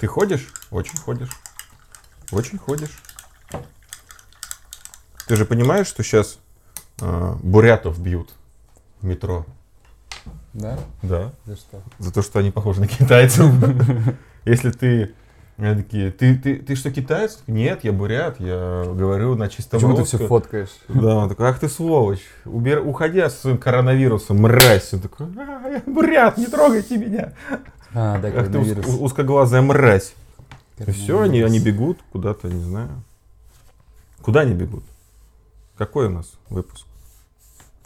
Ты ходишь? Очень ходишь. Очень ходишь. Ты же понимаешь, что сейчас э, бурятов бьют в метро? Да? Да. За что? За то, что они похожи на китайцев. Если ты они такие, ты, ты, ты что, китаец? Нет, я бурят, я говорю на чистом Почему ты все фоткаешь? Да, он такой, ах ты сволочь, убер, уходи с своим коронавирусом, мразь. Он такой, «А, я бурят, не трогайте меня. А, да, Ах ты уз- коронавирус. узкоглазая мразь. И все, они, Коронавирус. они бегут куда-то, не знаю. Куда они бегут? Какой у нас выпуск?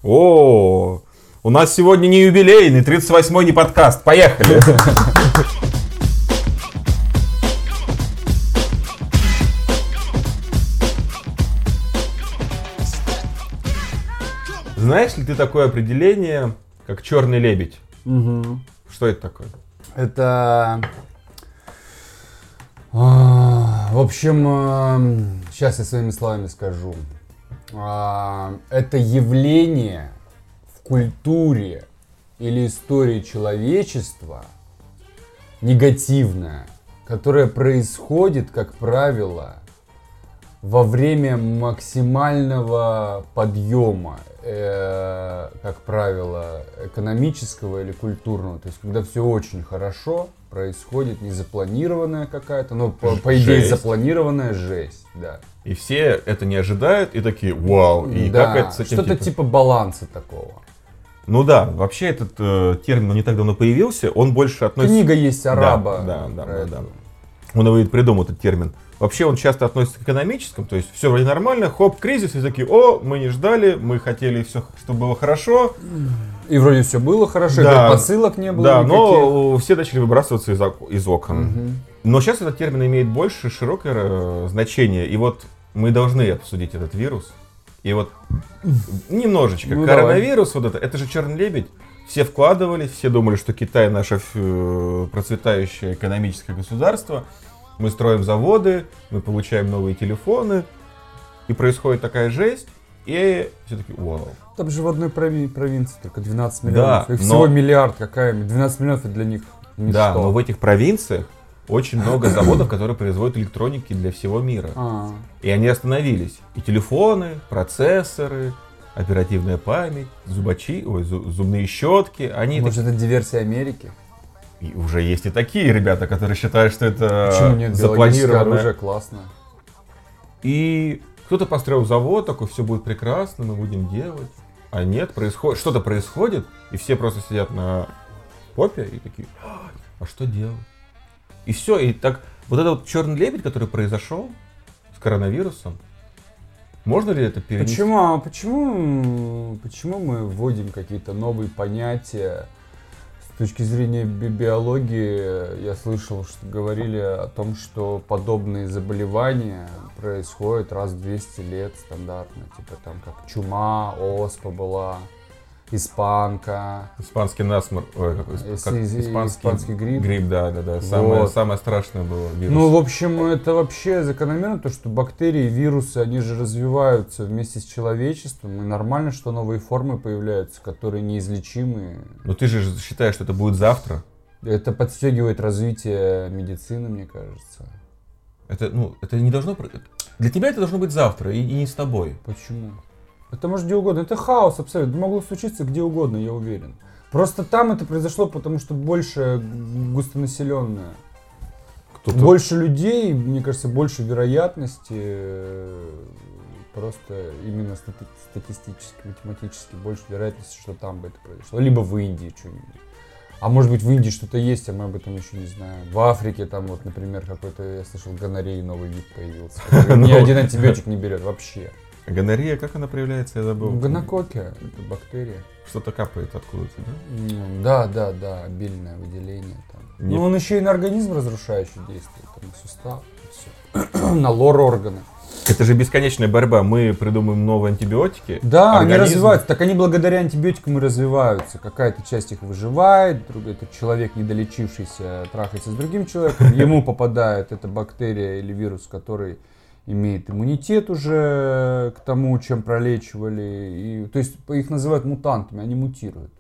О, у нас сегодня не юбилейный, 38-й не подкаст. Поехали. Знаешь ли ты такое определение, как черный лебедь? Мгм. Что это такое? Это... а, В общем, сейчас я своими словами скажу. А, Это явление в культуре или истории человечества негативное, которое происходит, как правило, во время максимального подъема, э, как правило, экономического или культурного. То есть, когда все очень хорошо, происходит незапланированная какая-то, ну, по, по идее, запланированная жесть, да. И все это не ожидают и такие, вау, и Да, как это с этим Что-то типа- типа баланса такого. Ну да, вообще этот э, термин он не так давно появился, он больше относится... Книга есть араба. Да, да, да, это. да. Он его придумал, этот термин. Вообще он часто относится к экономическому, то есть все вроде нормально, хоп, кризис, и такие, о, мы не ждали, мы хотели все, чтобы было хорошо, И вроде все было хорошо, Да. посылок не было да, никаких. но все начали выбрасываться из, из окон. Мгм. Но сейчас этот термин имеет больше широкое э, значение, и вот мы должны обсудить этот вирус. И вот немножечко. Ну, Коронавирус, вот это, это же черный лебедь. Все вкладывались, все думали, что Китай наше э, процветающее экономическое государство. Мы строим заводы, мы получаем новые телефоны, и происходит такая жесть, и все таки вау. Там же в одной прови- провинции только 12 миллионов. Да, Их но- всего миллиард, какая 12 миллионов это для них ничто. Да, но в этих провинциях очень много заводов, которые производят электроники для всего мира. А, И они остановились. И телефоны, процессоры, оперативная память, зубачи, ой, зу- зубные щетки, они может это диверсия Америки? И уже есть и такие ребята, которые считают, что это Почему нет? Биологическое оружие классно. И кто-то построил завод, такой, все будет прекрасно, мы будем делать. А нет, происходит, что-то происходит, и все просто сидят на попе и такие, «А, а что делать? И все, и так, вот этот вот черный лебедь, который произошел с коронавирусом, можно ли это перенести? Почему, а почему, почему мы вводим какие-то новые понятия с точки зрения би- биологии? Я слышал, что говорили о том, что подобные заболевания происходят раз в 200 лет стандартно. Типа там как чума, оспа была, испанка. Испанский насморк, ой, как, исп- Ис- как ис- испанский грипп. Грипп, да, да, да. Самое, Вот. самое страшное было вирус. Ну, в общем, это вообще закономерно, то, что бактерии, вирусы, они же развиваются вместе с человечеством, и нормально, что новые формы появляются, которые неизлечимы. Но ты же считаешь, что это будет завтра. Это подстегивает развитие медицины, мне кажется. Это, ну, это не должно... Для тебя это должно быть завтра, и, и не с тобой. Почему? Это может где угодно. Это хаос абсолютно. Могло случиться где угодно, я уверен. Просто там это произошло, потому что больше густонаселенное. Кто-то... Больше людей, мне кажется, больше вероятности э, просто именно стати- статистически, математически больше вероятности, что там бы это произошло. Либо в Индии что-нибудь. А может быть в Индии что-то есть, а мы об этом еще не знаем. В Африке там вот, например, какой-то, я слышал, гонореи новый вид появился. Ни Ну. один антибиотик не берет вообще. Гонорея, как она проявляется, я забыл. Гонококи, это бактерия. Что-то капает откуда-то, да? Да, да, да, обильное выделение там. Не- Ну, он еще и на организм разрушающий действует, там, на сустав, все. на лор органы. Это же бесконечная борьба. Мы придумаем новые антибиотики. Да, они организм- развиваются. Так они благодаря антибиотикам и развиваются. Какая-то часть их выживает, другой этот человек, недолечившийся, трахается с другим человеком, ему попадает эта бактерия или вирус, который имеет иммунитет уже к тому, чем пролечивали. И, то есть их называют мутантами, они мутируют.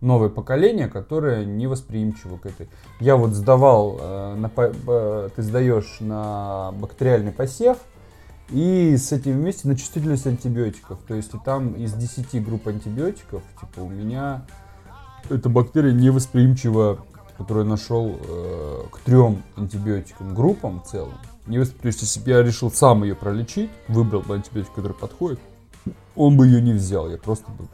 Новое поколение, которое не восприимчиво к этой. Я вот сдавал э, на э, ты сдаешь на бактериальный посев, и с этим вместе на чувствительность антибиотиков. То есть и там из 10 групп антибиотиков, типа у меня эта бактерия невосприимчива, которую я нашел э, к трем антибиотикам группам в целом. Не восп- То есть если бы я решил сам ее пролечить, выбрал бы антибиотик, который подходит, он бы ее не взял. Я просто бы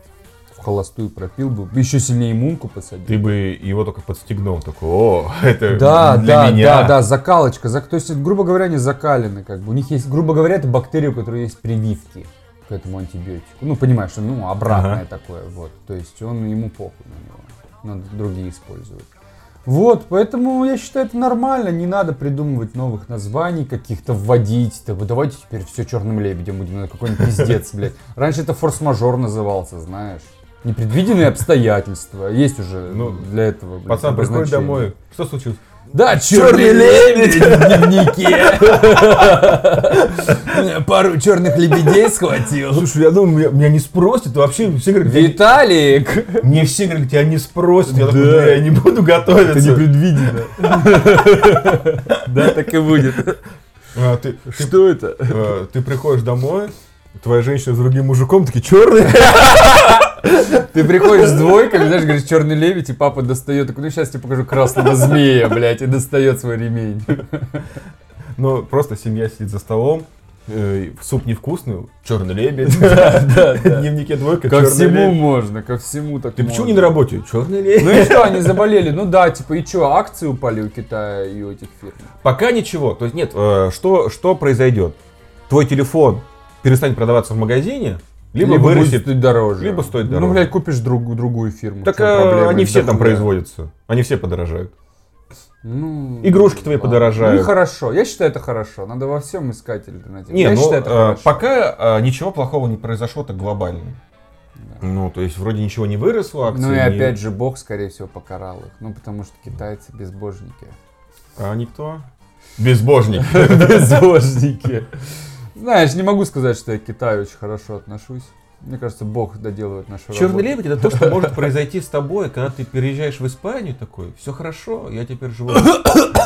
в холостую пропил бы, еще сильнее иммунку посадил. Ты бы его только подстегнул, такой, о, это Да, для да, меня. да, да, закалочка. Зак- То есть, грубо говоря, они закалены, как бы. У них есть, грубо говоря, это бактерии, у которой есть прививки к этому антибиотику. Ну, понимаешь, ну, обратное Ага. такое, вот. То есть, он ему похуй на него. Надо другие использовать. Вот, поэтому я считаю, это нормально, не надо придумывать новых названий, каких-то вводить. Так, давайте теперь все черным лебедем будем, на какой-нибудь пиздец, блядь. Раньше это форс-мажор назывался, знаешь. Непредвиденные обстоятельства. Есть уже Ну, для этого. блядь, Пацан приходит домой, что случилось? Да, Чёрный черный лебедь в дневнике. Пару черных лебедей схватил. Слушай, я думаю, меня, меня не спросят, вообще все говорят, Виталик! мне все говорят, тебя не спросят, я Да. такой, «Бля, я не буду готовиться. непредвиденно. Да, так и будет. А, ты, ты, Что это? э, ты приходишь домой, твоя женщина с другим мужиком, такие черные. Ты приходишь с двойкой, знаешь, говоришь, черный лебедь, и папа достает, такой, ну сейчас тебе покажу красного змея, блядь, и достает свой ремень. Ну, просто семья сидит за столом, э, суп невкусный, черный лебедь, дневнике двойка, Ко всему можно, ко всему так Ты почему не на работе? Черный лебедь. Ну и что, они заболели? Ну да, типа, и что, акции упали у Китая и у этих фирм? Пока ничего. То есть нет, э, что произойдет? Твой телефон перестанет продаваться в магазине, либо, будет вырастет. стоить дороже. либо стоит Ну, дороже. блядь, купишь друг- другую фирму. Так проблема? они все Да там производятся. Они все подорожают. Ну, Игрушки твои ладно. подорожают. Ну и хорошо. Я считаю, это хорошо. Надо во всем искать альтернативу. Не, Я ну считаю, это э, хорошо. пока э, ничего плохого не произошло так глобально. Ну, то есть вроде ничего не выросло, акции Ну и не- опять же, Бог, скорее всего, покарал их. Ну, потому что китайцы безбожники. А никто? Безбожник. Безбожники. Знаешь, не могу сказать, что я к Китаю очень хорошо отношусь. Мне кажется, Бог доделывает нашу Черный работу. лебедь это то, что может произойти с тобой, когда ты переезжаешь в Испанию такой, все хорошо, я теперь живу.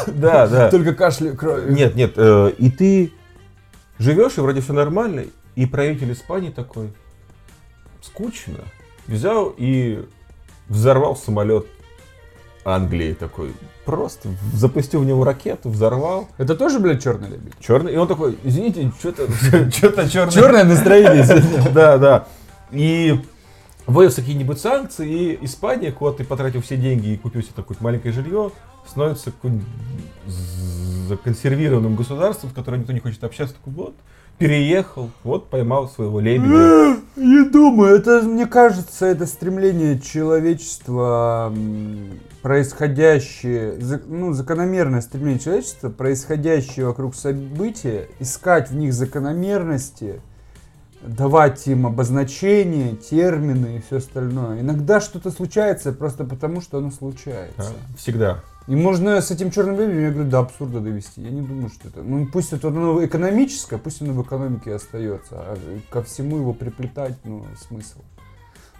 Да, да. Только кашля кровью. Нет, нет, э, и ты живешь, и вроде все нормально, и правитель Испании такой, скучно, взял и взорвал самолет Англии такой, просто запустил в него ракету, взорвал, Это тоже, блядь, черный лебедь? черный, и он такой, извините, что-то черный. Черное настроение. Да, да. И вводятся какие-нибудь санкции, и Испания, куда ты потратил все деньги и купил себе такое маленькое жилье, становится каким-нибудь законсервированным государством, с которым никто не хочет общаться. Такой, вот, переехал, вот, поймал своего лебедя. Не думаю, это, мне кажется, это стремление человечества, происходящее, ну, закономерное стремление человечества, происходящее вокруг события, искать в них закономерности, давать им обозначения, термины и все остальное. Иногда что-то случается просто потому, что оно случается. Да, Всегда. И можно с этим черным лебедем, я говорю, до абсурда довести. Я не думаю, что это... Ну, пусть это оно экономическое, пусть оно в экономике остается. А ко всему его приплетать, ну, смысл.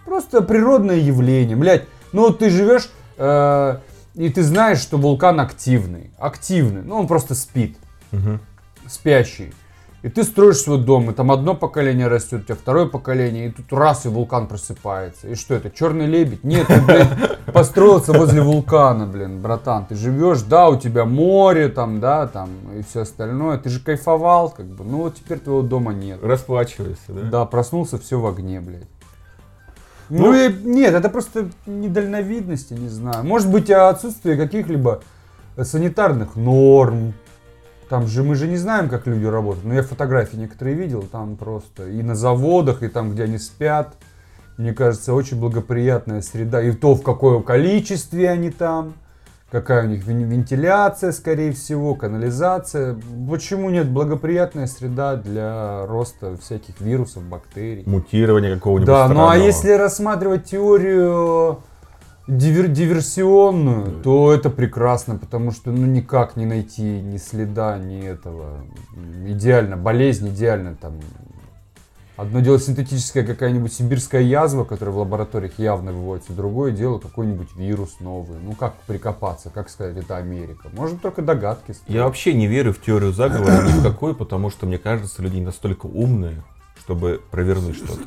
Просто природное явление. Блять, ну вот ты живешь, э, и ты знаешь, что вулкан активный. Активный. Ну, он просто спит. Мгм. Спящий. И ты строишь свой дом, и там одно поколение растет, у тебя второе поколение, и тут раз, и вулкан просыпается. И что это, черный лебедь? Нет, ты, блядь, построился возле вулкана, блин, братан. Ты живешь, да, у тебя море там, да, там, и все остальное. Ты же кайфовал, как бы. Ну вот теперь твоего дома нет. Расплачивайся, да? Да, проснулся, все в огне, блядь. Ну- Ну, и нет, это просто недальновидность, я не знаю. Может быть, отсутствие каких-либо санитарных норм. Там же мы же не знаем, как люди работают. Но я фотографии некоторые видел, там просто и на заводах, и там, где они спят. Мне кажется, очень благоприятная среда. И то, в какое количестве они там. Какая у них вен- вентиляция, скорее всего, канализация. Почему нет благоприятная среда для роста всяких вирусов, бактерий? Мутирование какого-нибудь Да, ну а странного. если рассматривать теорию дивер- диверсионную, то это прекрасно, потому что ну никак не найти ни следа, ни этого. Идеально, болезнь идеально там Одно дело синтетическая какая-нибудь сибирская язва, которая в лабораториях явно выводится. Другое дело какой-нибудь вирус новый. Ну как прикопаться, как сказать, это Америка. Может только догадки. строить. Я вообще не верю в теорию заговора ни в какой, потому что мне кажется, люди не настолько умные, чтобы провернуть что-то.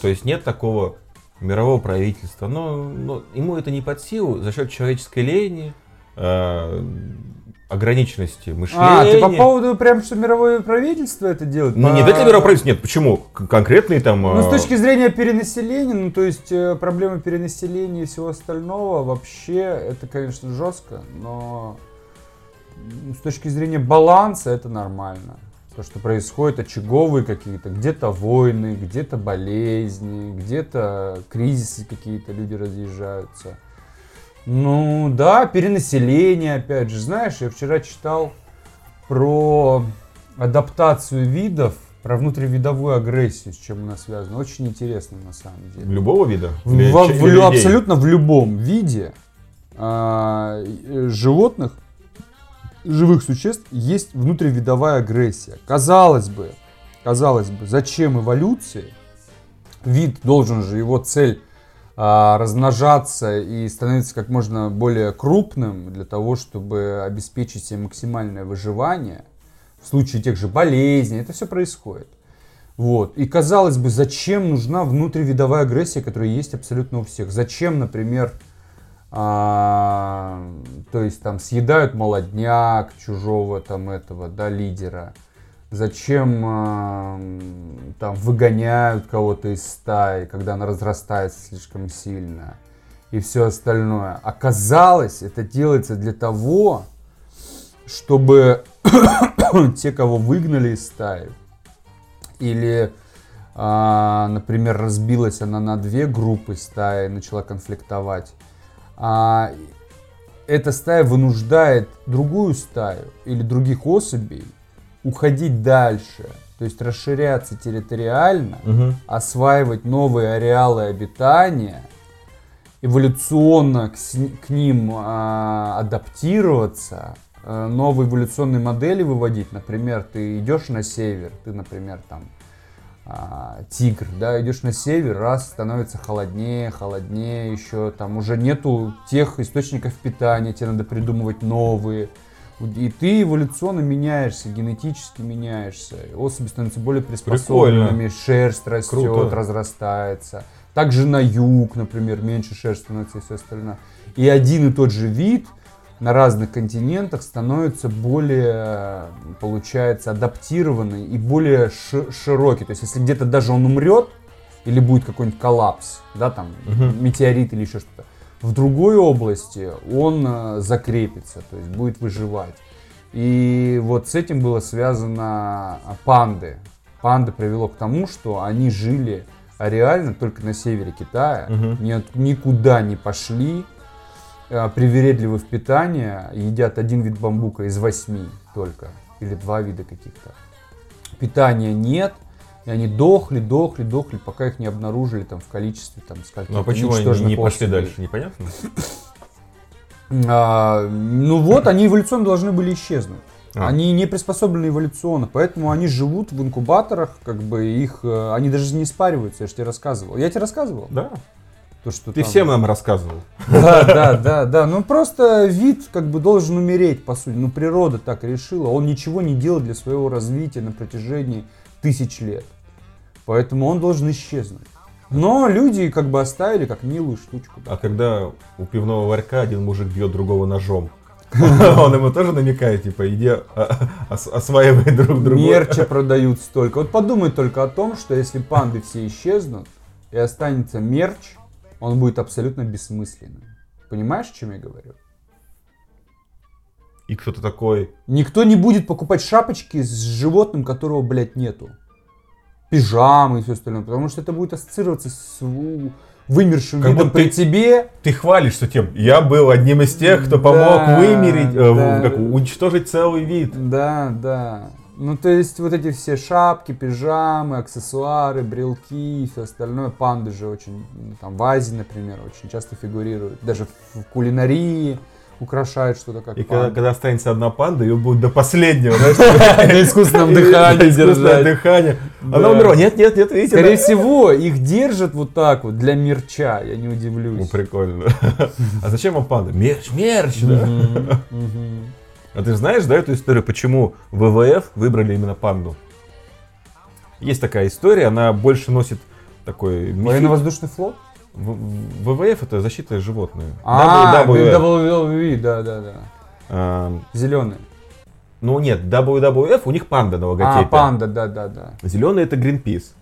То есть нет такого мирового правительства, но, но ему это не под силу за счет человеческой лени, э, ограниченности мышления. А, ты по поводу прям, что мировое правительство это делает? Ну, По- обязательно мировое правительство, нет, почему? Конкретные там... Ну, с э, точки зрения перенаселения, ну, то есть э, проблемы перенаселения и всего остального, вообще, это, конечно, жестко, но м, с точки зрения баланса это нормально. То, что происходит, очаговые какие-то, где-то войны, где-то болезни, где-то кризисы какие-то, люди разъезжаются. Ну, да, перенаселение, опять же. Знаешь, я вчера читал про адаптацию видов, про внутривидовую агрессию, с чем она связана. Очень интересно, на самом деле. Любого вида? В- в- в- людей? абсолютно в любом виде а, э, животных, живых существ есть внутривидовая агрессия. Казалось бы, казалось бы, зачем эволюции? Вид должен же, его цель а, размножаться и становиться как можно более крупным для того, чтобы обеспечить себе максимальное выживание в случае тех же болезней. Это все происходит. Вот. И казалось бы, зачем нужна внутривидовая агрессия, которая есть абсолютно у всех? Зачем, например, а, то есть там съедают молодняк чужого там этого, да, лидера? Зачем а, там выгоняют кого-то из стаи, когда она разрастается слишком сильно? И все остальное. Оказалось, это делается для того, чтобы те, кого выгнали из стаи, или, а, например, разбилась она на две группы стаи, начала конфликтовать, а, эта стая вынуждает другую стаю или других особей уходить дальше, то есть расширяться территориально, Мгм. осваивать новые ареалы обитания, эволюционно к, с- к ним а, адаптироваться, а, новые эволюционные модели выводить. Например, ты идешь на север, ты, например, там а, тигр, да, идешь на север, раз становится холоднее, холоднее, еще там уже нету тех источников питания, тебе надо придумывать новые. И ты эволюционно меняешься, генетически меняешься. Особи становятся более приспособленными, шерсть растет, Круто. разрастается. Также на юг, например, меньше шерсть становится и все остальное. И один и тот же вид на разных континентах становится более, получается, адаптированный и более ши- широкий. То есть, если где-то даже он умрет, или будет какой-нибудь коллапс, да, там, Мгм. метеорит или еще что-то, в другой области он э, закрепится, то есть будет выживать. И вот с этим было связано а, панды. Панды привело к тому, что они жили реально только на севере Китая, от- никуда не пошли, привередливы в питании, едят один вид бамбука из восьми только, или два вида каких-то. Питания нет, и они дохли, дохли, дохли, пока их не обнаружили там в количестве там скольки Ну а почему они не пошли дальше, непонятно? А, ну вот, они эволюционно должны были исчезнуть. А. Они не приспособлены эволюционно, поэтому они живут в инкубаторах, как бы их, э, они даже не спариваются, я же тебе рассказывал. Я тебе рассказывал? Да. То, что Ты там- всем нам рассказывал. Да, да, да, да. Ну просто вид как бы должен умереть, по сути. Ну природа так решила. Он ничего не делает для своего развития на протяжении тысяч лет. Поэтому он должен исчезнуть. Но люди как бы оставили как милую штучку. А когда у пивного ларька один мужик бьет другого ножом, он ему тоже намекает, типа, иди ос- осваивай друг друга. Мерча продают столько. Вот подумай только о том, что если панды все исчезнут и останется мерч, он будет абсолютно бессмысленным. Понимаешь, о чем я говорю? И кто-то такой, Никто не будет покупать шапочки с животным, которого, блядь, нету. Пижамы и все остальное. Потому что это будет ассоциироваться с вымершим Как видом при ты- тебе. ты хвалишься тем, я был одним из тех, кто Да, помог вымереть, э, да. как, уничтожить целый вид. Да, да. Ну, то есть, вот эти все шапки, пижамы, аксессуары, брелки и все остальное. Панды же очень, ну, там, в Азии, например, очень часто фигурируют. Даже в кулинарии украшает что-то как И когда, панда. когда останется одна панда, ее будет до последнего, На искусственном дыхании держать. дыхание. Она умерла. Нет, нет, нет, видите. Скорее всего, их держат вот так вот для мерча, я не Ну, удивлюсь. прикольно. А зачем вам панда? Мерч, мерч, да. А ты знаешь, да, эту историю, почему ВВФ выбрали именно панду? Есть такая история, она больше носит такой... Военно-воздушный флот? В- ВВФ это защита животных. А, WWF. WWE, да, да, да. А, Зеленый. Ну нет, WWF, у них панда на А, логотипе. панда, да, да, да. Зеленый это Greenpeace.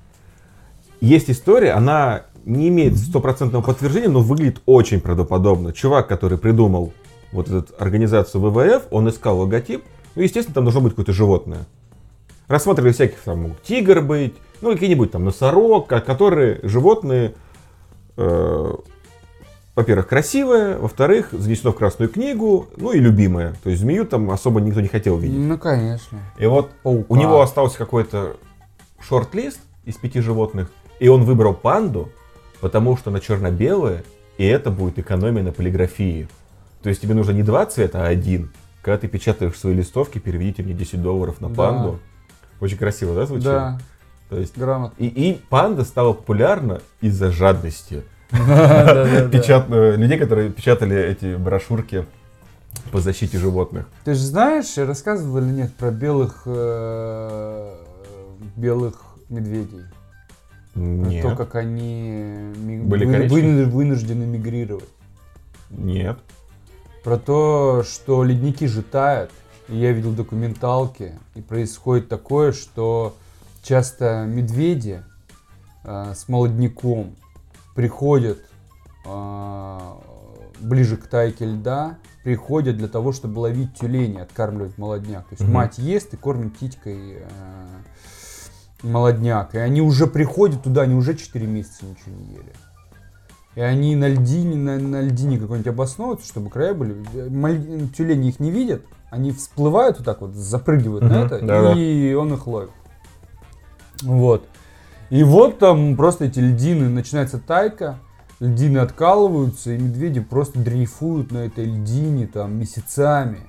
Есть история, она не имеет стопроцентного подтверждения, но выглядит очень правдоподобно. Чувак, который придумал вот эту организацию ВВФ, он искал логотип, ну, естественно, там должно быть какое-то животное. Рассматривали всяких, там мог тигр быть, ну, какие-нибудь там носорог, ко- которые животные, э, во-первых, красивые, во-вторых, занесено в Красную книгу, ну и любимые. То есть змею там особо никто не хотел видеть. Ну, конечно. И вот Паука. у него остался какой-то шорт-лист из пяти животных, и он выбрал панду, потому что она черно-белая, и это будет экономия на полиграфии. То есть тебе нужно не два цвета, а один. Когда ты печатаешь свои листовки, переведите мне 10 долларов на Да. панду. Очень красиво, да, звучит? Да, То есть... грамотно. И, и панда стала популярна из-за жадности. Да, да, да. Печат- э, Людей, которые печатали эти брошюрки по защите животных. Ты же знаешь, я рассказывал или нет про белых э, белых медведей? Нет. то, как они Были вынуждены мигрировать. Нет. Про то, что ледники же тают. И я видел документалки, и происходит такое, что часто медведи э, с молодняком приходят э, ближе к тайке льда, приходят для того, чтобы ловить тюленей, откармливать молодняк. То есть Мгм. мать ест и кормит титькой э, молодняк. И они уже приходят туда, они уже 4 месяца ничего не ели. И они на льдине, на, на льдине какой-нибудь обосновываются, чтобы края были. Маль- Тюлени их не видят, они всплывают вот так вот, запрыгивают на Мгм, это, да-да. и он их ловит. Вот. И вот там просто эти льдины, начинается тайка, льдины откалываются, и медведи просто дрейфуют на этой льдине там месяцами.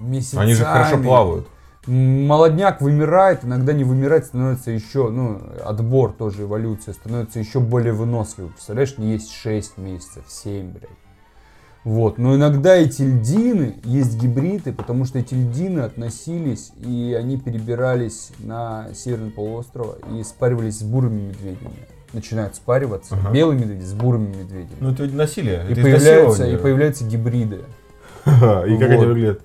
Месяцами. Они же хорошо плавают. Молодняк вымирает, иногда не вымирает, становится еще, ну, отбор тоже эволюция, становится еще более выносливым. Представляешь, не есть 6 месяцев, 7, блядь. Вот, но иногда эти льдины, есть гибриды, потому что эти льдины относились, и они перебирались на северный полуостров и спаривались с бурыми медведями. Начинают спариваться, Ага. белые медведи с бурыми медведями. Ну это насилие. и, это появляются, и появляются гибриды. И как они выглядят?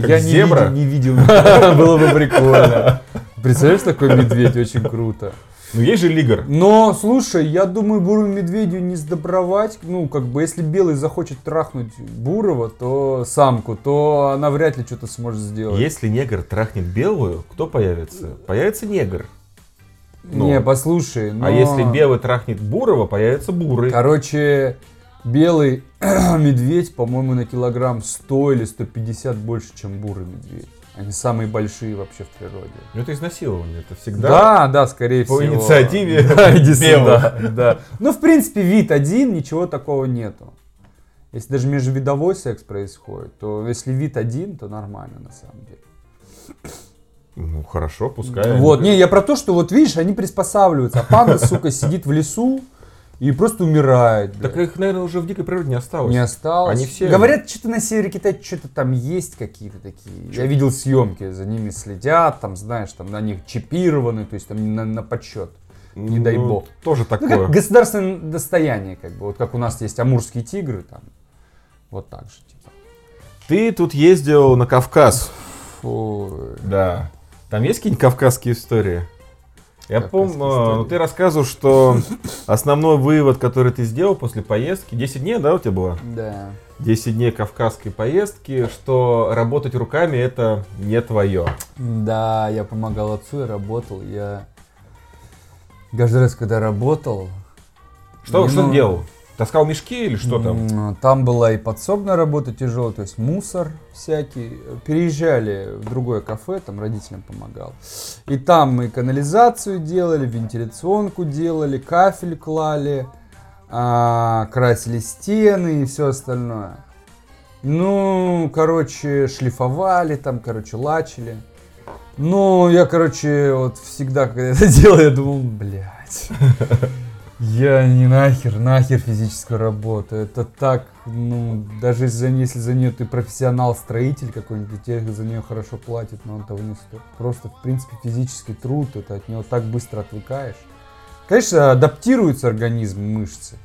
Как Я не зебра? видел, не видел. Было бы прикольно. Представляешь, такой медведь очень круто. Ну есть же лигр. Но, слушай, я думаю, бурому медведю не сдобровать. Ну, как бы, если белый захочет трахнуть бурого, то самку, то она вряд ли что-то сможет сделать. Если негр трахнет белую, кто появится? Появится негр. ну. Не, послушай, но... А если белый трахнет бурого, появится бурый. Короче, белый медведь, по-моему, на килограмм 100 или 150 больше, чем бурый медведь. Они самые большие вообще в природе. Ну это изнасилование, это всегда. Да, да, скорее По всего. инициативе Да, иди сюда, да. Ну, в принципе, вид один, ничего такого нету. Если даже межвидовой секс происходит, то если вид один, то нормально на самом деле. Ну хорошо, пускай. Вот, не, я про то, что вот видишь, они приспосабливаются, а панда, сука, сидит в лесу и просто умирает. блядь. Так их, наверное, уже в дикой природе не осталось. Не осталось. Они все- Говорят, что-то на севере Китая что-то там есть какие-то такие. Я видел съемки, за ними следят, там, знаешь, там на них чипированы, то есть там на, на подсчет. Не дай Ну, бог. Тоже Ну, такое. как государственное достояние, как бы. Вот как у нас есть амурские тигры, там. Вот так же, типа. Ты тут ездил на Кавказ. Фу. Да. Там есть какие-нибудь кавказские истории? Я помню, ну, ты рассказывал, что основной вывод, который ты сделал после поездки, 10 дней, да, у тебя было? Да. 10 дней кавказской поездки, что работать руками это не твое. Да, я помогал отцу, я работал, я... Каждый раз, когда работал... Что, ну, что ты делал? Таскал мешки или что там? Там была и подсобная работа тяжелая, то есть мусор всякий. Переезжали в другое кафе, там родителям помогал. И там мы канализацию делали, вентиляционку делали, кафель клали, а, красили стены и все остальное. Ну, короче, шлифовали там, короче, лачили. Ну, я, короче, вот всегда, когда это делал, я думал, блядь. Я не нахер, нахер физическую работу. Это так, ну, даже если, если за нее ты профессионал-строитель какой-нибудь, тебе за нее хорошо платят, но он того не стоит. Просто, в принципе, физический труд, это от него так быстро отвыкаешь. Конечно, адаптируется организм, мышцы.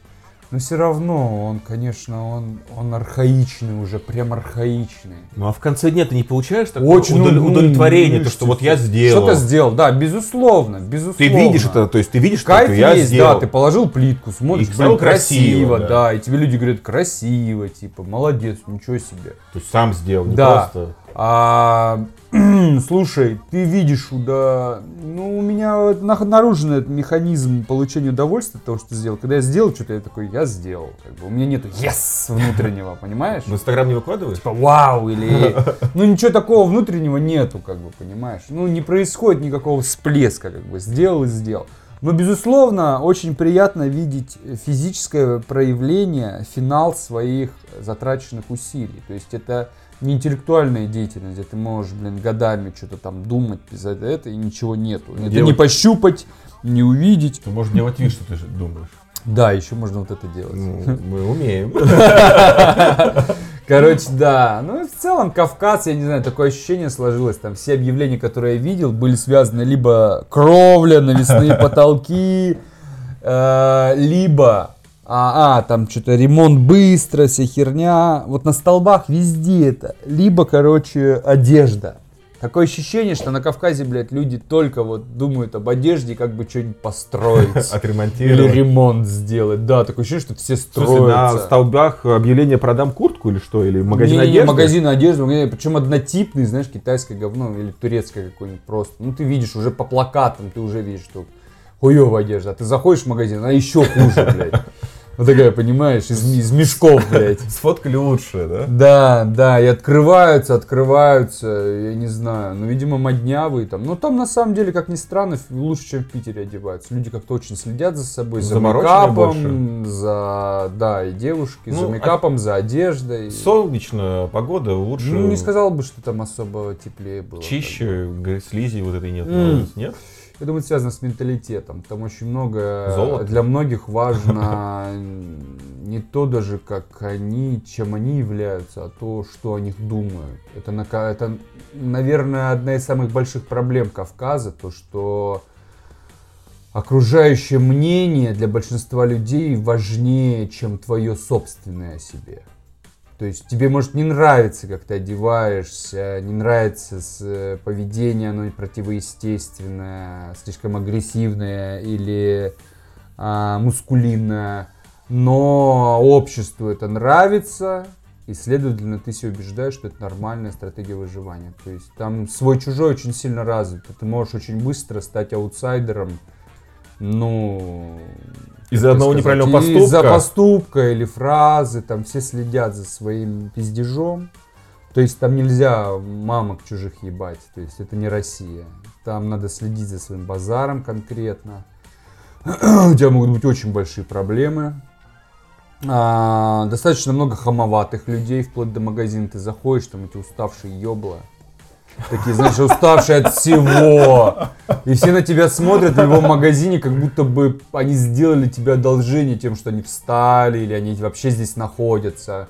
Но все равно он, конечно, он, он архаичный уже, прям архаичный. Ну а в конце дня ты не получаешь такого Очень удов- ну, удовлетворения, то, мышцы что вот я сделал. Что-то сделал, да, безусловно, безусловно. Ты видишь это, то есть ты видишь, что Кайф я есть, сделал. да, ты положил плитку, смотришь, И блин, красиво, красиво, да. да. и тебе люди говорят, красиво, типа, молодец, ничего себе. То есть сам сделал, не Да. просто. А, слушай, ты видишь, да, ну, у меня вот на- наружный этот механизм получения удовольствия от того, что сделал. Когда я сделал что-то, я такой, я сделал. Как бы, у меня нету yes внутреннего, понимаешь? В Инстаграм не выкладываешь? Типа, вау, или... Ну, ничего такого внутреннего нету, как бы, понимаешь? Ну, не происходит никакого всплеска, как бы, сделал и сделал. Но, безусловно, очень приятно видеть физическое проявление, финал своих затраченных усилий. То есть это не интеллектуальная деятельность, где ты можешь, блин, годами что-то там думать без этого, и ничего нету. Это не Делать- пощупать, не увидеть. Ты можешь делать вид, что ты думаешь. Да, еще можно вот это делать. Ну, мы умеем. Короче, да. Ну и в целом Кавказ, я не знаю, такое ощущение сложилось. Там все объявления, которые я видел, были связаны либо кровля, навесные потолки, э, либо а, а, там что-то ремонт быстро, вся херня. Вот на столбах везде это. Либо, короче, одежда. Такое ощущение, что на Кавказе, блядь, люди только вот думают об одежде, как бы что-нибудь построить. Или Отремонтировать. ремонт сделать. Да, такое ощущение, что все В смысле, на строятся. столбах объявление «продам куртку» или что? Или магазин Не, не, одежды? магазин одежды, причем однотипный, знаешь, китайское говно или турецкое какое-нибудь просто. Ну, ты видишь уже по плакатам, ты уже видишь, что хуевая одежда. А ты заходишь в магазин, она еще хуже, блядь. Вот такая, понимаешь, из, из мешков, блядь. Сфоткали лучше, да? Да, да, и открываются, открываются, я не знаю, ну, видимо, моднявые там. Но там, на самом деле, как ни странно, лучше, чем в Питере одеваются. Люди как-то очень следят за собой, за мейкапом, за, да, и девушки, за Ну, а- мейкапом, за одеждой. Солнечная погода лучше. Ну, не сказал бы, что там особо теплее было. Чище, слизи вот этой нет. Улице, Нет? Я думаю, это связано с менталитетом. Там очень много... Золото? Для многих важно не то даже, как они, чем они являются, а то, что о них думают. Это, это, наверное, одна из самых больших проблем Кавказа, то, что окружающее мнение для большинства людей важнее, чем твое собственное о себе. То есть тебе может не нравиться, как ты одеваешься, не нравится с, э, поведение, оно противоестественное, слишком агрессивное или а, мускулинное, но обществу это нравится, и, следовательно, ты себя убеждаешь, что это нормальная стратегия выживания. То есть там свой-чужой очень сильно развит, ты можешь очень быстро стать аутсайдером, ну... Из-за одного сказать, неправильного Из-за поступка. поступка или фразы, там все следят за своим пиздежом. То есть там нельзя мамок чужих ебать, то есть это не Россия. Там надо следить за своим базаром конкретно. У тебя могут быть очень большие проблемы. А, достаточно много хамоватых людей, вплоть до магазина ты заходишь, там эти уставшие ебла. Такие, знаешь, уставшие от всего. И все на тебя смотрят в любом магазине, как будто бы они сделали тебе одолжение тем, что они встали, или они вообще здесь находятся.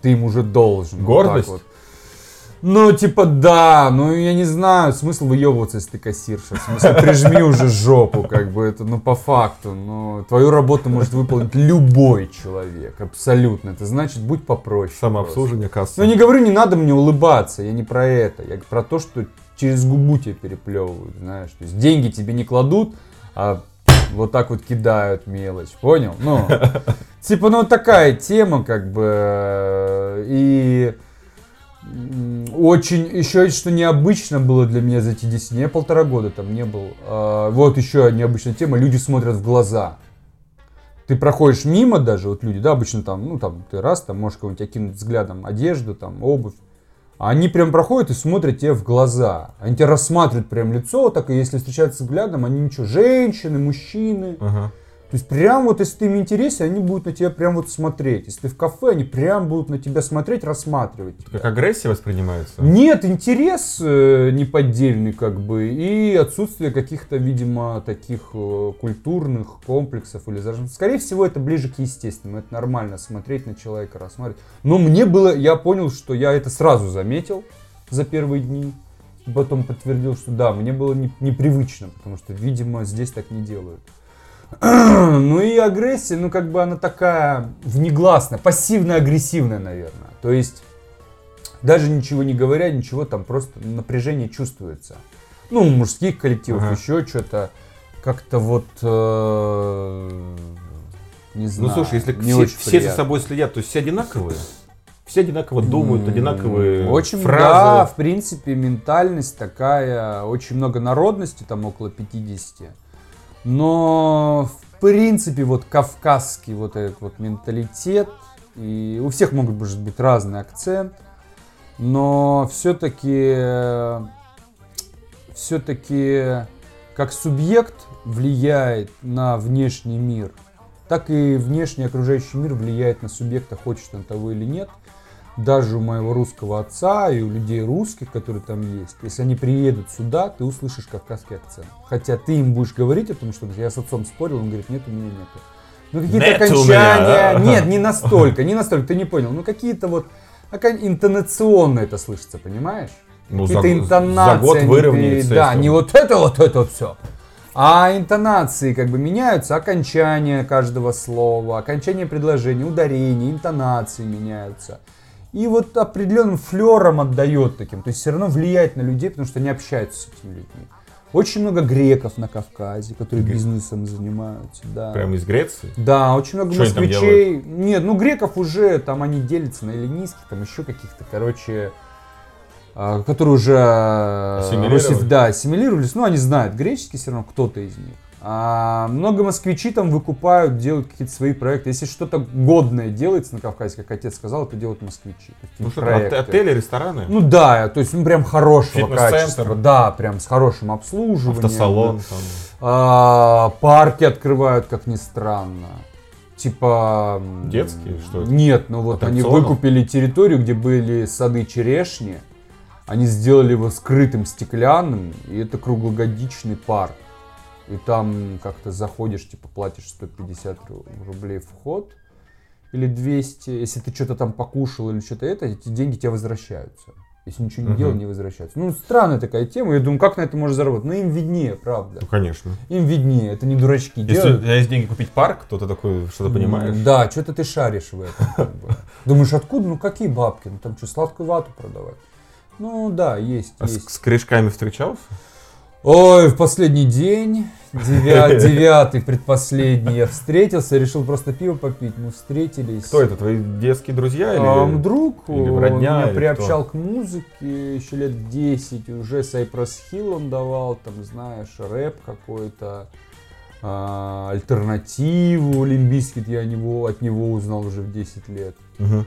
Ты им уже должен. Гордость? вот. Ну, типа, да, ну, я не знаю, смысл выебываться, если ты кассирша. В смысле, прижми уже жопу, как бы, это, ну, по факту. Ну, твою работу может выполнить любой человек, абсолютно. Это значит, будь попроще. Самообслуживание кассы. Ну, не говорю, не надо мне улыбаться, я не про это. Я про то, что через губу тебе переплевывают, знаешь. То есть деньги тебе не кладут, а вот так вот кидают мелочь, понял? Ну, типа, ну, такая тема, как бы, э, и очень, еще что необычно было для меня за эти 10 дней, полтора года там не был. А, Вот еще необычная тема, люди смотрят в глаза. Ты проходишь мимо даже, вот люди, да, обычно там, ну там ты раз, там можешь кого-нибудь окинуть взглядом одежду, там обувь. А они прям проходят и смотрят тебе в глаза. Они тебя рассматривают прям лицо, так и если встречаются взглядом, они ничего, женщины, мужчины. То То есть прям вот, если ты им интересен, они будут на тебя прям вот смотреть. Если ты в кафе, они прям будут на тебя смотреть, рассматривать. тебя. Как агрессия воспринимается? Нет, интерес э, неподдельный как бы и отсутствие каких-то, видимо, таких э, культурных комплексов или зажим. Скорее всего, это ближе к естественному. Это нормально смотреть на человека, рассматривать. Но мне было, я понял, что я это сразу заметил за первые дни. Потом подтвердил, что да, мне было не- непривычно, потому что, видимо, здесь так не делают. Ну и агрессия, ну как бы она такая внегласная, пассивно-агрессивная, наверное. То есть даже ничего не говоря, ничего там просто напряжение чувствуется. Ну, у мужских коллективов Ага. еще что-то как-то вот э, не Ну знаю. слушай, если не все, очень все за собой следят, то есть все одинаковые? Все одинаково думают, одинаковые Очень, да, фразы. в принципе, ментальность такая, очень много народности, там около 50. Но, в принципе, вот кавказский вот этот вот менталитет, и у всех могут может быть разный акцент, но все-таки, все-таки как субъект влияет на внешний мир, так и внешний окружающий мир влияет на субъекта, хочет он того или нет. Даже у моего русского отца и у людей русских, которые там есть, если они приедут сюда, ты услышишь кавказский акцент. Хотя ты им будешь говорить о том, что я с отцом спорил, он говорит, нет, у меня нету. Ну какие-то Нет окончания, меня. нет, не настолько, не настолько, ты не понял. Ну какие-то вот интонационно это слышится, понимаешь? Ну, Какие-то за- интонации. за год выровняется, Да, не вот это, вот это вот все. А интонации как бы меняются, окончания каждого слова, окончание предложения, ударения, интонации меняются. И вот определенным флером отдает таким. То есть все равно влияет на людей, потому что они общаются с этими людьми. Очень много греков на Кавказе, которые бизнесом занимаются. Да. Прямо из Греции? Да, очень много Что москвичей. Нет, ну греков уже там они делятся на эллинийских, там еще каких-то, короче, а, которые уже Ассимилировались? да, ассимилировались. Ну, они знают греческий все равно, кто-то из них. А много москвичи там выкупают, делают какие-то свои проекты. Если что-то годное делается на Кавказе, как отец сказал, это делают москвичи. Ну что, проекты. отели, рестораны? Ну да, то есть ну, прям хорошего качества. Да, прям с хорошим обслуживанием. Автосалон. да. там. А, парки открывают, как ни странно. Типа... Детские, что это? Нет, ну вот они выкупили территорию, где были сады черешни. Они сделали его скрытым стеклянным, и это круглогодичный парк. И там как-то заходишь, типа платишь 150 ру- рублей вход или 200. Если ты что-то там покушал или что-то это, эти деньги тебе возвращаются. Если ничего не Мгм. делал, не возвращаются. Ну, странная такая тема. Я думаю, как на это можно заработать? Ну, им виднее, правда. Ну, конечно. Им виднее, это не дурачки Если делают. есть деньги купить парк, то ты такой что-то понимаешь. Да, что-то ты шаришь в этом. Думаешь, откуда? Ну какие бабки? Ну там что, сладкую вату продавать? Ну да, есть, А с, есть. с корешками встречался? Ой, в последний день, девя- девятый, предпоследний, я встретился, решил просто пиво попить. Мы встретились. Кто это? Твои детские друзья? Или... Ам, друг, или он родня, меня или приобщал к музыке еще лет 10, уже Cypress Hill он давал, там, знаешь, рэп какой-то, а, альтернативу, Limp Bizkit я него, от него узнал уже в 10 лет. Мгм.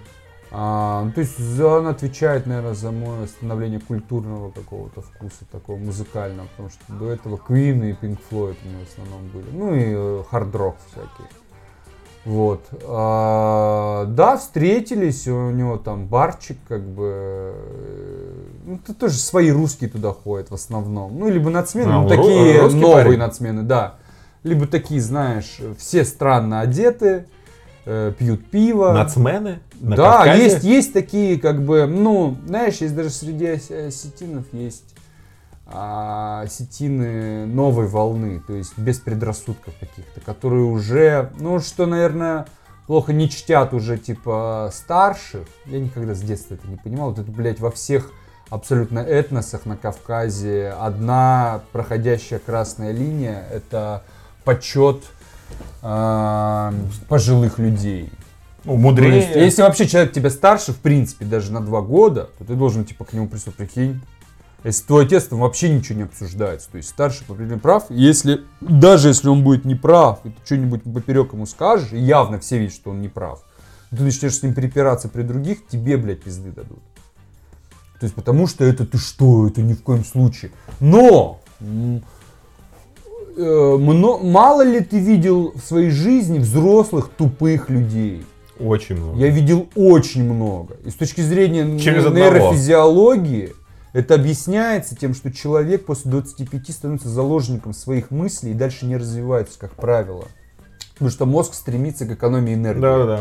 А, ну, то есть он отвечает, наверное, за мое становление культурного какого-то вкуса, такого музыкального, потому что до этого Queen и Pink Floyd у меня в основном были, ну и хард-рок всякий. Вот. А, да, встретились, у него там барчик, как бы. э, Ну, тут тоже свои русские туда ходят в основном. Ну, либо нацмены, А, ну, такие новые парень? нацмены, да. Либо такие, знаешь, все странно одеты, э, пьют пиво. Нацмены? На да, Кавказе? есть, есть такие, как бы, ну, знаешь, есть даже среди осетинов есть а, осетины новой волны, то есть без предрассудков каких-то, которые уже, ну, что, наверное, плохо не чтят уже, типа, старших. Я никогда с детства это не понимал. Вот это, блядь, во всех абсолютно этносах на Кавказе одна проходящая красная линия — это почет а, пожилых людей. Ну, мудрее. есть, если вообще человек тебя старше, в принципе, даже на два года, то ты должен, типа, к нему присутствовать, прикинь. Если твой отец, там вообще ничего не обсуждается. То есть старший по определению прав. Если, даже если он будет неправ, и ты что-нибудь поперек ему скажешь, и явно все видят, что он не прав, ты начнешь с ним перепираться при других, тебе, блядь, пизды дадут. То есть потому что это ты что, это ни в коем случае. Но э, мно- мало ли ты видел в своей жизни взрослых тупых людей? Очень много. Я видел очень много. И с точки зрения Через н- одного. нейрофизиологии это объясняется тем, что человек после 25 становится заложником своих мыслей и дальше не развивается, как правило. Потому что мозг стремится к экономии энергии. Да-да-да.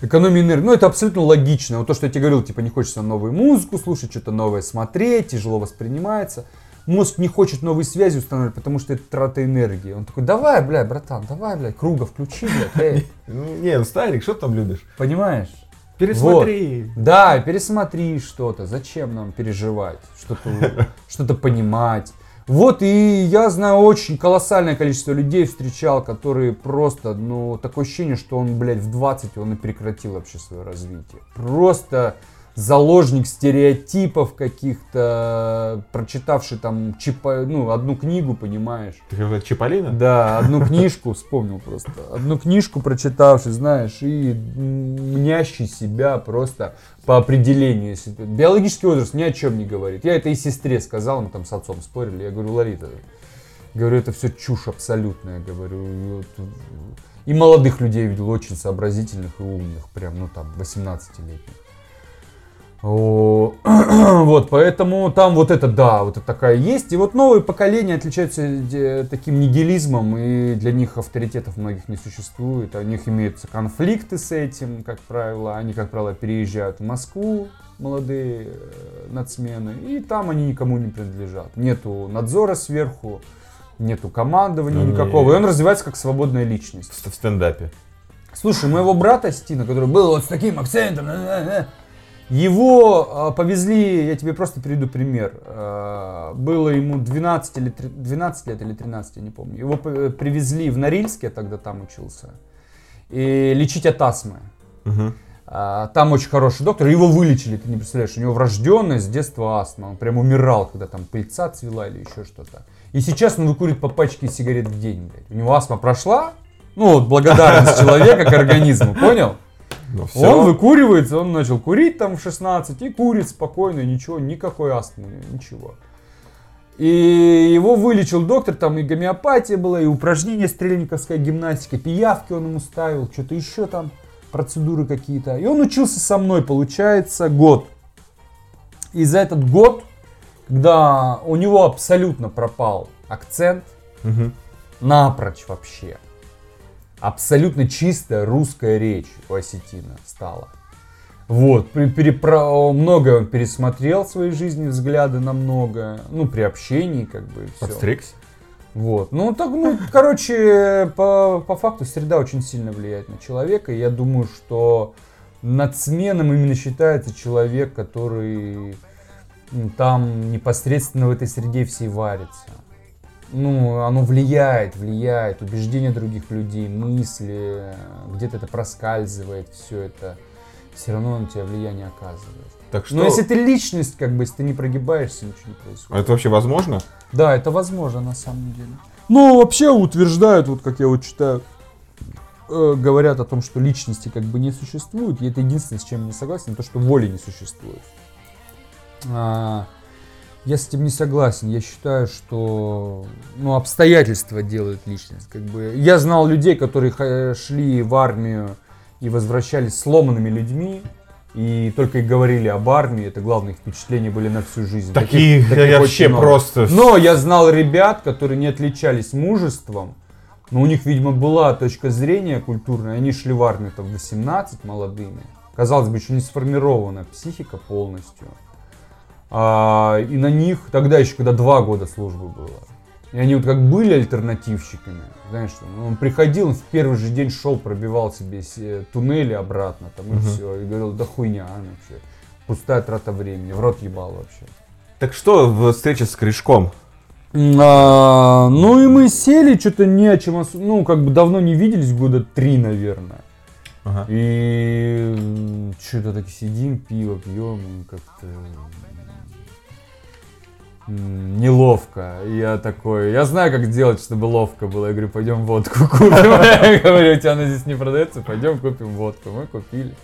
Экономия энергии. Ну, это абсолютно логично. Вот то, что я тебе говорил, типа, не хочется новую музыку слушать, что-то новое смотреть, тяжело воспринимается. Мозг не хочет новые связи устанавливать, потому что это трата энергии. Он такой, давай, бля, братан, давай, бля, круга включи, блядь, эй. Ну, Не, ну, Старик, что ты там любишь? Понимаешь? Пересмотри. Да, пересмотри что-то. Зачем нам переживать? Что-то что понимать. Вот, и я знаю очень колоссальное количество людей встречал, которые просто, ну, такое ощущение, что он, блядь, в 20 он и прекратил вообще свое развитие. Просто заложник стереотипов каких-то, прочитавший там, чипа, ну, одну книгу, понимаешь? Ты как Чиполлино? Да, одну книжку вспомнил просто. Одну книжку прочитавший, знаешь, и мнящий себя просто по определению. Если Биологический возраст ни о чем не говорит. Я это и сестре сказал, мы там с отцом спорили. Я говорю, Ларита, говорю, это все чушь абсолютная, говорю. И молодых людей видел очень сообразительных и умных, прям, ну там, 18-летних. Вот, поэтому там вот это, да, вот это такая есть. И вот новые поколения отличаются э, таким нигилизмом, и для них авторитетов многих не существует. У них имеются конфликты с этим, как правило. Они, как правило, переезжают в Москву, молодые э, нацмены, и там они никому не принадлежат. Нету надзора сверху, нету командования Ну, никакого, и он развивается как свободная личность. В стендапе. Слушай, моего брата Стина, который был вот с таким акцентом, э-э-э, его а, повезли, я тебе просто приведу пример. А, было ему 12, или, три- 12 лет или 13, я не помню. Его п- привезли в Норильск, я тогда там учился, и лечить от астмы. Мгм. А, Там очень хороший доктор, его вылечили, ты не представляешь, у него врожденная с детства астма, он прям умирал, когда там пыльца цвела или еще что-то. И сейчас он выкурит по пачке сигарет в день, блядь. У него астма прошла, ну вот благодарность человека к организму, понял? Ну, всё. Он выкуривается, он начал курить там в 16 и курит спокойно, ничего, никакой астмы, ничего. И его вылечил доктор, там и гомеопатия была, и упражнения стрельниковская гимнастика, пиявки он ему ставил, что-то еще там, процедуры какие-то. И он учился со мной, получается, год. И за этот год, когда у него абсолютно пропал акцент, Мгм. напрочь вообще. Абсолютно чистая русская речь у осетина стала. Вот, перепро- многое он пересмотрел в своей жизни, взгляды на многое, ну, при общении, как бы, и всё. Подстригся? Вот, ну, так, ну, короче, по, по факту среда очень сильно влияет на человека, и я думаю, что нацменом именно считается человек, который там непосредственно в этой среде всей варится. Ну, оно влияет, влияет, убеждения других людей, мысли, где-то это проскальзывает, все это, все равно на тебя влияние оказывает. Так что... Но если ты личность, как бы, если ты не прогибаешься, ничего не происходит. А это вообще возможно? Да, это возможно на самом деле. Ну, вообще утверждают, вот как я вот читаю, э, говорят о том, что личности как бы не существует. И это единственное, с чем я не согласен, то, что воли не существует. А, я с этим не согласен. Я считаю, что ну, обстоятельства делают личность. Как бы. Я знал людей, которые ха- шли в армию и возвращались сломанными людьми. И только и говорили об армии, это главные впечатления были на всю жизнь. Таких, таких очень вообще много. просто... Но я знал ребят, которые не отличались мужеством, но у них, видимо, была точка зрения культурная. Они шли в армию там в 18 молодыми. Казалось бы, еще не сформирована психика полностью. А, и на них, тогда еще, когда два года службы было, и они вот как были альтернативщиками, знаешь, что, ну, он приходил, он в первый же день шел, пробивал себе се- туннели обратно, там, и Мгм. все, и говорил, да хуйня, а, вообще, пустая трата времени, в рот ебал вообще. Так что в встрече с корешком? А, ну и мы сели, что-то не о чем, ну как бы давно не виделись, года три, наверное. Ага. И что-то так сидим, пиво пьем, как-то неловко. И Я такой, я знаю, как сделать, чтобы ловко было. Я говорю, пойдем водку купим. Я говорю, у тебя она здесь не продается, пойдем купим водку. Мы купили.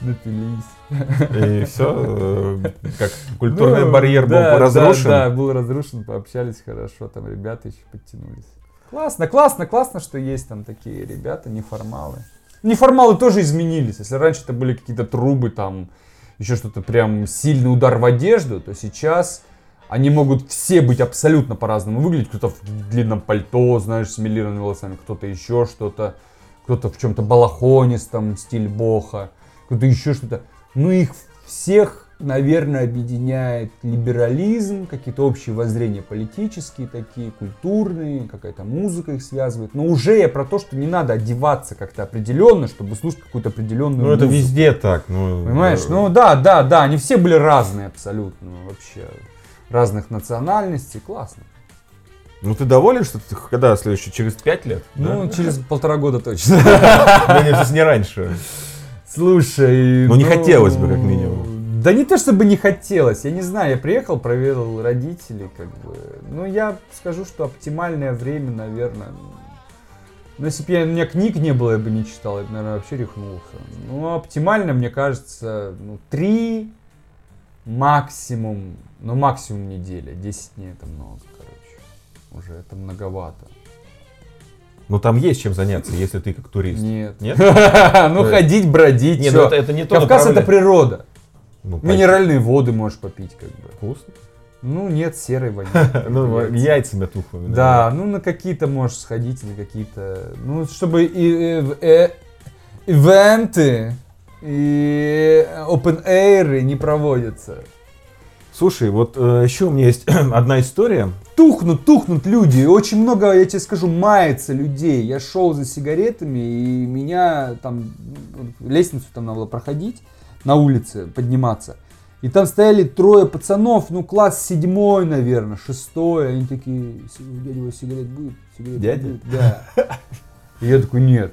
Напились. И все, как культурный Ну, барьер был да, разрушен. Да, да, был разрушен, пообщались хорошо, там ребята еще подтянулись. Классно, классно, классно, что есть там такие ребята, неформалы. Неформалы тоже изменились. Если раньше это были какие-то трубы, там, еще что-то прям сильный удар в одежду, то сейчас они могут все быть абсолютно по-разному выглядеть. Кто-то в длинном пальто, знаешь, с милированными волосами, кто-то еще что-то, кто-то в чем-то балахонистом, стиль боха, кто-то еще что-то. Ну их всех, наверное, объединяет либерализм, какие-то общие воззрения политические такие, культурные, какая-то музыка их связывает. Но уже я про то, что не надо одеваться как-то определенно, чтобы слушать какую-то определенную Ну это везде так. Ну, Понимаешь? э, Ну да, да, да, они все были разные абсолютно вообще. Разных национальностей, классно. Ну ты доволен, что ты когда следующий, через пять лет? Ну, да? через полтора года точно. Да нет, если не раньше. Слушай, Ну, не хотелось бы, как минимум. Да не то, чтобы не хотелось. Я не знаю, я приехал, проверил родителей, как бы. Ну, я скажу, что оптимальное время, наверное. Ну, если бы я, у меня книг не было, я бы не читал, я бы, наверное, вообще рехнулся. Ну, оптимально, мне кажется, ну, три, максимум, ну, максимум неделя. 10 дней это много, короче. Уже это многовато. Ну там есть чем заняться, если ты как турист. Нет. Нет? Ну, ходить, бродить, Нет, ну это, не то Кавказ это природа. Ну. Минеральные воды можешь попить, как бы. Вкусно. Ну, нет, серой воняет. Ну, Яйца. яйцами тухлыми. Да, ну на какие-то можешь сходить, на какие-то... Ну, чтобы и, и- э, ивенты и open air не проводятся. Слушай, вот э, еще у меня есть одна история. Тухнут, тухнут люди. Очень много, я тебе скажу, мается людей. Я шел за сигаретами, и меня там лестницу там надо было проходить на улице, подниматься. И там стояли трое пацанов, ну класс седьмой, наверное, шестой. Они такие, «Си- у дяди у вас сигарет будет? Сигарет Дядя? будет?» Да. И я такой, нет.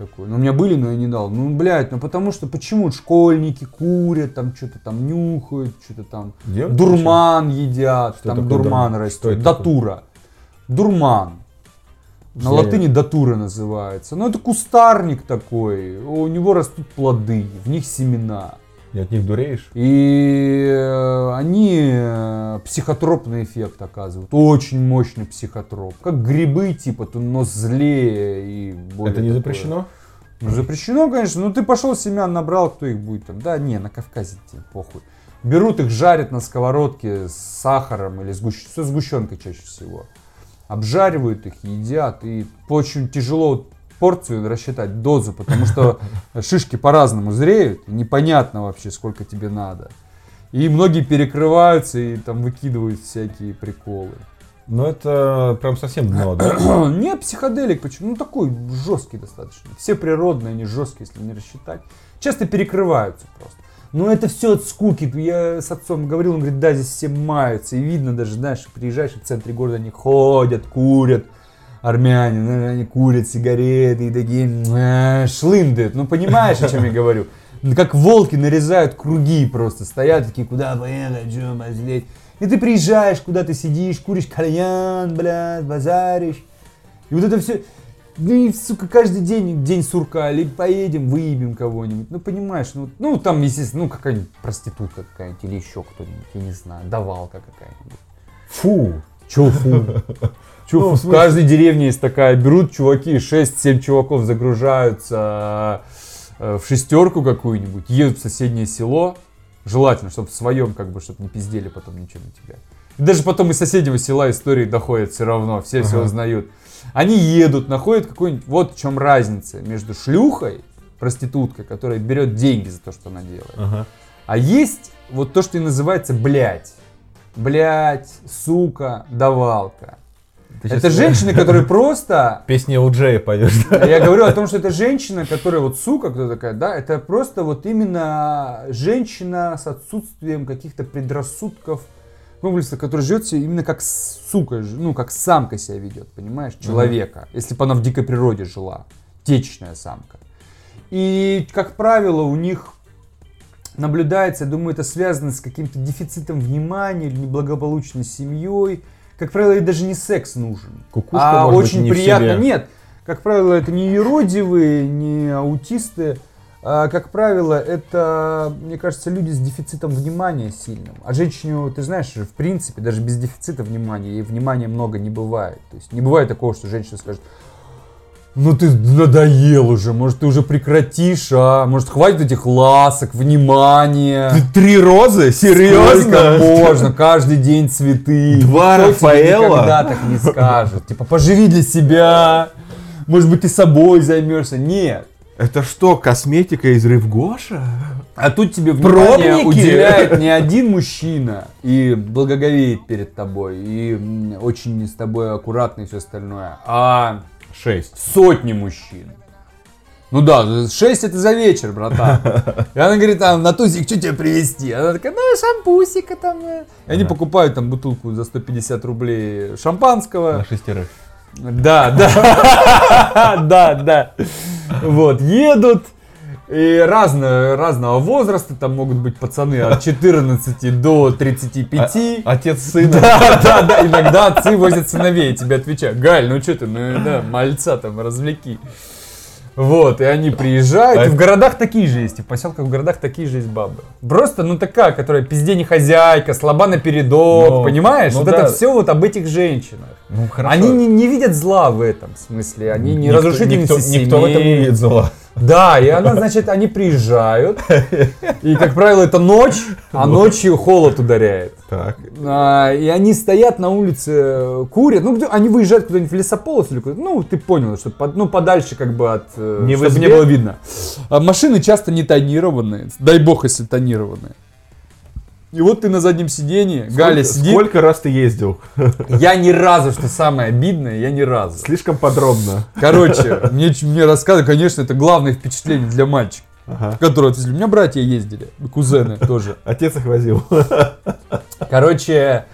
Такой. Ну, у меня были, но я не дал. Ну, блядь, ну потому что почему школьники курят, там что-то там нюхают, что-то там Делают дурман едят, Что там дурман дурман? растет. Это? Датура. Дурман. На Я латыни не- датура называется. Ну, это кустарник такой. У него растут плоды, в них семена. И от них дуреешь? И э, они э, психотропный эффект оказывают. Очень мощный психотроп. Как грибы, типа, то- но злее и более Это не такое. запрещено? Ну, запрещено, конечно. Ну, ты пошел семян набрал, кто их будет там. Да, не, на Кавказе тебе похуй. Берут их, жарят на сковородке с сахаром или сгущ... со сгущенкой чаще всего. Обжаривают их, едят. И очень тяжело порцию рассчитать, дозу, потому что шишки по-разному зреют. Непонятно вообще, сколько тебе надо. И многие перекрываются и там выкидывают всякие приколы. Ну это прям совсем дно, да? Не психоделик, почему? Ну такой жесткий достаточно. Все природные, они жесткие, если не рассчитать. Часто перекрываются просто. Но это все от скуки. Я с отцом говорил, он говорит, да, здесь все маются. И видно даже, знаешь, приезжаешь в центре города, они ходят, курят. Армяне, ну, они курят сигареты и такие «Мэ, шлындают. Ну понимаешь, о чем я говорю? Как волки нарезают круги просто, стоят такие, куда поехать, что позлить. И ты приезжаешь, куда ты сидишь, куришь кальян, блядь, базаришь. И вот это все, ну и, сука, каждый день день сурка, или поедем, выебем кого-нибудь. Ну, понимаешь, ну, ну там, естественно, ну, какая-нибудь проститутка какая-нибудь, или еще кто-нибудь, я не знаю, давалка какая-нибудь. Фу. Че фу? Че Ну, в В каждой деревне есть такая, берут чуваки, 6-7 чуваков загружаются э, в шестерку какую-нибудь, едут в соседнее село, желательно, чтобы в своем, как бы, чтобы не пиздели потом ничего на тебя. И даже потом из соседнего села истории доходят все равно, все все Ага. узнают. Они едут, находят какой-нибудь, вот в чем разница между шлюхой, проституткой, которая берет деньги за то, что она делает, Ага. а есть вот то, что и называется блять. Блять, сука, давалка. Ты Это женщины, которые просто... Песни у Джея поешь? Я говорю о том, что это женщина, которая вот сука, кто такая, да, это просто вот именно женщина с отсутствием каких-то предрассудков, комплекса, которая живет себе именно как сука, ну, как самка себя ведет, понимаешь, человека, если бы она в дикой природе жила, течная самка. И, как правило, у них наблюдается, я думаю, это связано с каким-то дефицитом внимания или неблагополучной семьей. Как правило, ей даже не секс нужен. Кукушка, а может быть, очень не в приятно. Нет, как правило, это не юродивые, не аутисты, а, как правило, это, мне кажется, люди с дефицитом внимания сильным. А женщине, ты знаешь, в принципе, даже без дефицита внимания, ей внимания много не бывает. То есть не бывает такого, что женщина скажет, ну ты надоел уже, может ты уже прекратишь, а? Может хватит этих ласок, внимания. Три розы? Серьезно? Сколько можно, каждый день цветы. Два тебе Рафаэла? никогда так не скажет. Типа, поживи для себя. Может быть, ты собой займешься. Нет. Это что, косметика из Рыв Гоша? А тут тебе внимание Пробники? уделяет не один мужчина и благоговеет перед тобой, и очень с тобой аккуратно и все остальное, а Шесть. сотни мужчин. Ну да, 6 это за вечер, братан. И она говорит, а на тусик что тебе привезти? Она такая, ну шампусика там. э». И они покупают там бутылку за 150 рублей шампанского. На шестерых. Да, да, да, да. Вот, едут. И разно, разного возраста, там могут быть пацаны от 14 до 35. Отец сына. Да, да, да, иногда отцы возят сыновей, тебе отвечают, Галь, ну что ты, ну да, мальца там развлеки. Вот, и они приезжают, А и в городах такие же есть, и в поселках, в городах такие же есть бабы. Просто, ну такая, которая пизде не хозяйка, слаба напередок, Ну, понимаешь? ну вот да. это все вот об этих женщинах. Ну, хорошо. Они не, не видят зла в этом смысле, они не Никто- разрушительницы никто, никто в этом не семей. видит зла. Да, и она, значит, они приезжают, и, как правило, это ночь, а ночью холод ударяет. Так. А, и они стоят на улице, курят. Ну, они выезжают куда-нибудь в лесополос или куда-то. Ну, ты понял, что под- ну, подальше как бы от... э, Не чтобы не было видно. А машины часто не тонированные. Дай бог, если тонированные. И вот ты на заднем сидении, Галя Сколько- сидит. Сколько раз ты ездил? Я ни разу, что самое обидное, я ни разу. Слишком подробно. Короче, мне, мне рассказывают, конечно, это главное впечатление для мальчика, Ага. которые отвезли. У меня братья ездили, кузены тоже. Отец их возил. Короче,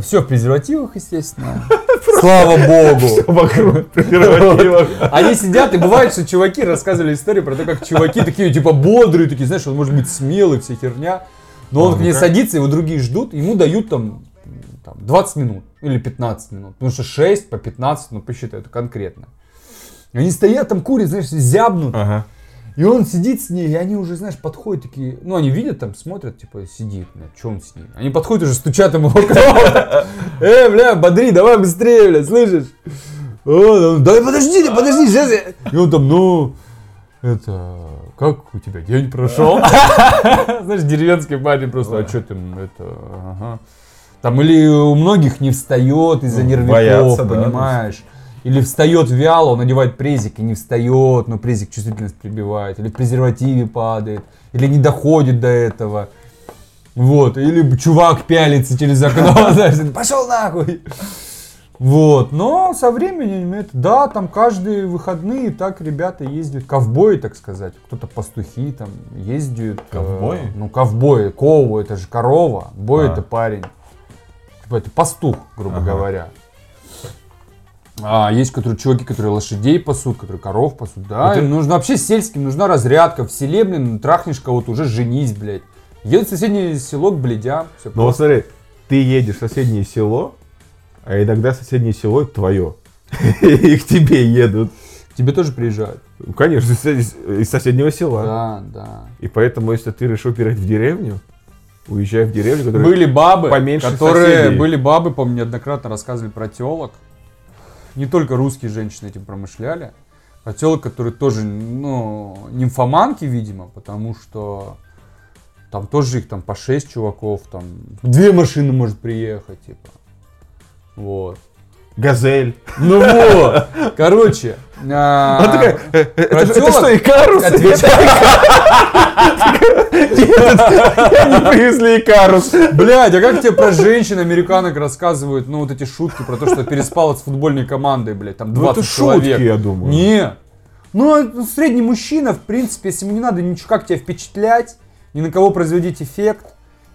все в презервативах, естественно. Слава богу. Вокруг презервативов. Они сидят, и бывает, что чуваки рассказывали историю про то, как чуваки такие, типа, бодрые, такие, знаешь, он может быть смелый, вся херня. Но он А, к ней садится, его другие ждут, ему дают там, там 20 минут или 15 минут. Потому что 6 по 15, ну посчитай, это конкретно. Они стоят там, курят, знаешь, зябнут. Ага. И он сидит с ней, и они уже, знаешь, подходят такие, ну, они видят там, смотрят, типа, сидит, бля, что он с ней? Они подходят уже, стучат ему в окно. Э, бля, бодри, давай быстрее, бля, слышишь? Он, да подожди, да подожди, сейчас я... И он там, ну, это, как у тебя день прошел? Знаешь, деревенский парень просто, а что ты, это, ага. Там или у многих не встает из-за Ну, нервиков, понимаешь? Или встает вяло, он надевает презик и не встает, но презик чувствительность прибивает. Или в презервативе падает. Или не доходит до этого. Вот. Или чувак пялится через окно, знаешь, пошел нахуй. Вот, но со временем это, да, там каждые выходные так ребята ездят, ковбои, так сказать, кто-то пастухи там ездят. э, Ковбои? ну, ковбои, кову, это же корова, бой А. это парень. Типа это пастух, грубо Ага. говоря. А есть которые, чуваки, которые лошадей пасут, которые коров пасут. Да, Это- им нужно вообще сельским, нужна разрядка. В селе, блин, трахнешь кого-то, уже женись, блядь. Едут в соседнее село к блядям. Все Ну вот смотри, ты едешь в соседнее село, а иногда соседнее село это твое. И к тебе едут. К тебе тоже приезжают. Ну, Конечно, из- соседнего села. Да, да. И поэтому, если ты решил переехать в деревню, уезжай в деревню, которая... Были бабы, поменьше которые соседей. были бабы, помню, неоднократно рассказывали про телок. Не только русские женщины этим промышляли, а телок, которые тоже, ну, нимфоманки, видимо, потому что там тоже их там по 6 чуваков, там две машины может приехать, типа. Вот. Газель. Ну вот, короче. а, такая, «Э, э, это что, Икарус? отвечай. Они привезли Икарус. Блядь, а как тебе про женщин американок рассказывают, ну, вот эти шутки про то, что переспал с футбольной командой, блядь, там Ну 20 это шутки, человек. я думаю. Не. Ну, а средний мужчина, в принципе, если ему не надо ничего, как тебя впечатлять, ни на кого производить эффект,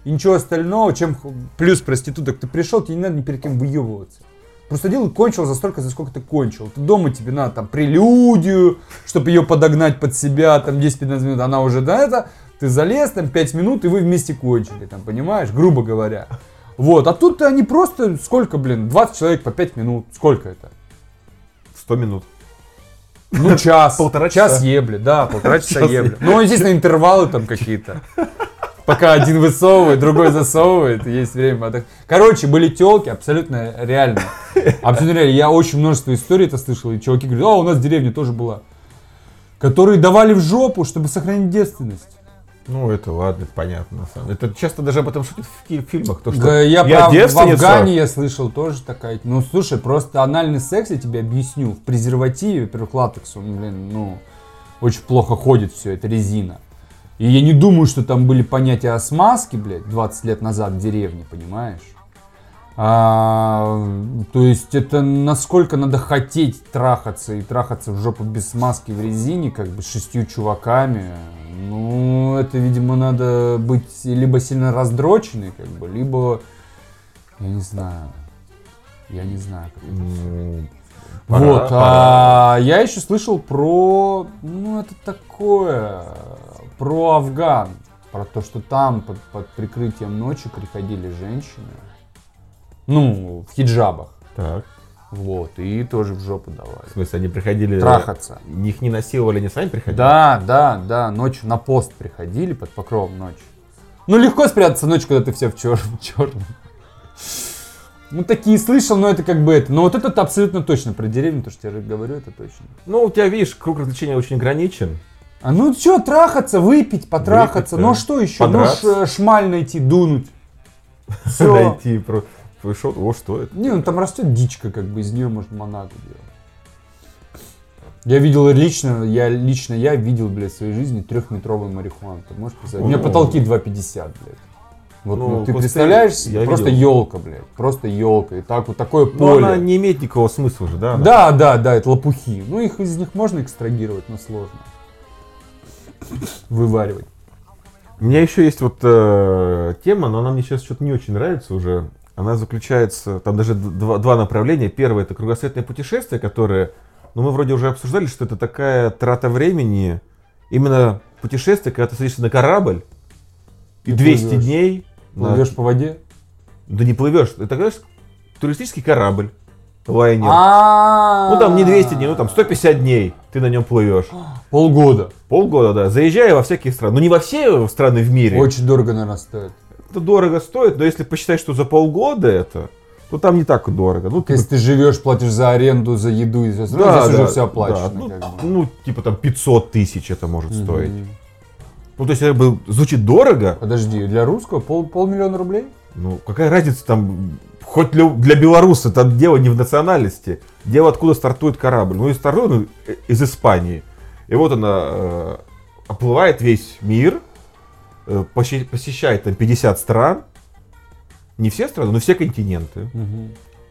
и ничего остального, чем плюс проституток, ты пришел, тебе не надо ни перед кем выебываться. Просто дело кончил за столько, за сколько ты кончил. Ты дома тебе надо там прелюдию, чтобы ее подогнать под себя, там 10-15 минут, она уже до это, ты залез, там 5 минут, и вы вместе кончили, там, понимаешь, грубо говоря. Вот, а тут они просто, сколько, блин, 20 человек по 5 минут, сколько это? 100 минут. Ну, час. Полтора Час часа. ебли, да, полтора часа Час ебли. Ну, естественно, интервалы там какие-то. Пока один высовывает, другой засовывает, есть время. Короче, были телки, абсолютно реально. Абсолютно реально. Я очень множество историй это слышал, и чуваки говорят, а, у нас в деревне тоже была. Которые давали в жопу, чтобы сохранить девственность. Ну, это ладно, это понятно. на самом деле. Это часто даже об этом шутят в фильмах. То, что Да, я, про в девственница. Афгане я слышал тоже такая. Ну, слушай, просто анальный секс, я тебе объясню. В презервативе, во-первых, латекс, он, блин, ну, очень плохо ходит все, это резина. И я не думаю, что там были понятия о смазке, блядь, 20 лет назад в деревне, понимаешь? А, то есть это насколько надо хотеть трахаться и трахаться в жопу без смазки в резине, как бы с шестью чуваками. Ну, это, видимо, надо быть либо сильно раздроченный, как бы, либо, я не знаю, я не знаю. Как это. М, пора- Вот, пора. а я еще слышал про, ну это такое, про Афган, про то, что там под, под прикрытием ночи приходили женщины, ну, в хиджабах, Так. вот, и тоже в жопу В давали. смысле, они приходили... Трахаться. Их не насиловали, не сами приходили? Да, да, да, ночью на пост приходили под покровом ночи. Ну, легко спрятаться ночью, когда ты все в черном. черном. Ну, такие слышал, но это как бы это. Но вот это абсолютно точно про деревню, то, что я говорю, это точно. Ну, у тебя, видишь, круг развлечений очень ограничен. А ну что, трахаться, выпить, потрахаться. Выпить, да. Ну что еще? Ну Подраться. ш- шмаль найти, дунуть. Все. Найти про... Пришел, о, что это? Не, ну там растет дичка, как бы из нее можно монагу делать. Я видел лично, я лично я видел, блядь, в своей жизни трехметровый марихуан. Ты можешь представить? У меня О. потолки 2,50, блядь. Вот Ну, ну, ты представляешь себе? я Просто видел. елка, блядь. Просто елка. И так вот такое Но поле. она не имеет никакого смысла же, да? она? Да, да, да, это лопухи. Ну, их из них можно экстрагировать, но сложно. Вываривать. У меня еще есть вот э, тема, но она мне сейчас что-то не очень нравится уже. Она заключается, там даже два, два направления. Первое это кругосветное путешествие, которое, ну мы вроде уже обсуждали, что это такая трата времени. Именно путешествие, когда ты садишься на корабль и И 200 плывешь. дней. на- Плывешь по воде? Да не плывешь, это знаешь, туристический корабль, лайнер. А, Ну там не 200 дней, ну там 150 дней ты на нем плывешь. Полгода. Полгода, да, заезжая во всякие страны. Ну не во все страны в мире. Очень дорого, наверное, стоит. Это дорого стоит, но если посчитать, что за полгода это, то там не так дорого. Ну, Если ты живешь, платишь за аренду, за еду и все остальное, здесь уже все оплачено. да. Ну, ну, типа там 500 тысяч это может стоить. Мгм. Ну, то есть, это бы звучит дорого, Подожди, для русского пол, полмиллиона рублей? ну, какая разница там, хоть для, белоруса, там дело не в национальности, дело откуда стартует корабль. Ну, и стартует он из Испании. И вот она э, оплывает весь мир, э, посещ- посещает там 50 стран, не все страны, но все континенты.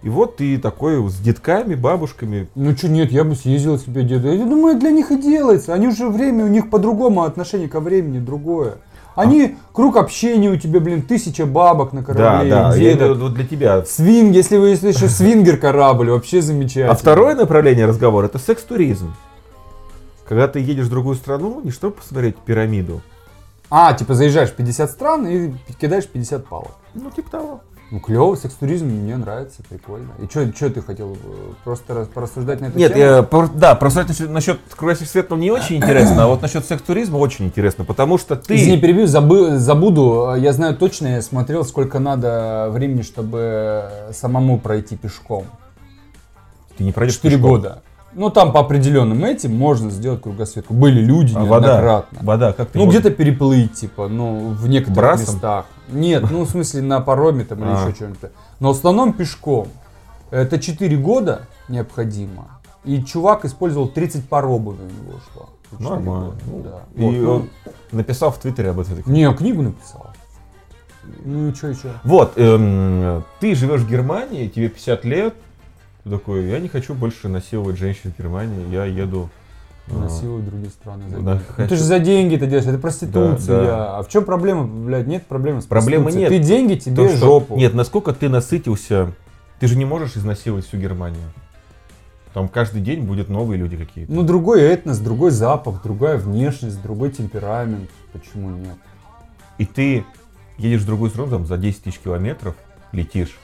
И вот ты такой с детками, бабушками. Ну что, нет, я бы съездил себе деда. Я думаю, для них и делается. Они уже время, у них по-другому отношение ко времени другое. Они, круг общения у тебя, блин, тысяча бабок на Да, корабле, да, я дедок. имею в виду для тебя. Свинг, если вы если еще свингер корабль, вообще замечательно. А второе направление разговора это секс-туризм. Когда ты едешь в другую страну, не чтобы посмотреть пирамиду. А, типа заезжаешь в 50 стран и кидаешь 50 палок. Ну, типа того. Ну, клево, секс-туризм мне нравится, прикольно. И что ты хотел? э, Просто рас- порассуждать на эту Нет, тему? я, пор- да, просто насчет, насчет кругосветного не очень интересно, а вот насчет секс-туризма очень интересно, потому что ты... Извини, перебью, забы- забуду. Я знаю точно, я смотрел, сколько надо времени, чтобы самому пройти пешком. Ты не пройдешь Четыре пешком. года. Ну, там по определенным этим можно сделать кругосветку. Были люди А вода, неоднократно. вода, как ты Ну, можешь? где-то переплыть, типа, ну, в некоторых Брасом? местах. Нет, ну, в смысле, на пароме там или А. еще что-нибудь. Но в основном пешком. Это 4 года необходимо. И чувак использовал 30 пар обуви у него четыре Нормально. года, Ну, да. И Вот, ну, он написал в Твиттере об этом. Не, книгу написал. Ну и что, и что? Вот, эм, ты живешь в Германии, тебе 50 лет, ты такой, я не хочу больше насиловать женщин в Германии, я еду... э, Насилуют другие страны за да, деньги. Ну, ты же за деньги это делаешь, это проституция. Да, да. А в чем проблема, блядь? Нет проблемы с Проблемы нет. Ты деньги, тебе То, что- жопу. Нет, насколько ты насытился, ты же не можешь изнасиловать всю Германию. Там каждый день будут новые люди какие-то. Ну, другой этнос, другой запах, другая внешность, другой темперамент. Почему нет? И ты едешь в другую страну, там, за 10 тысяч километров летишь,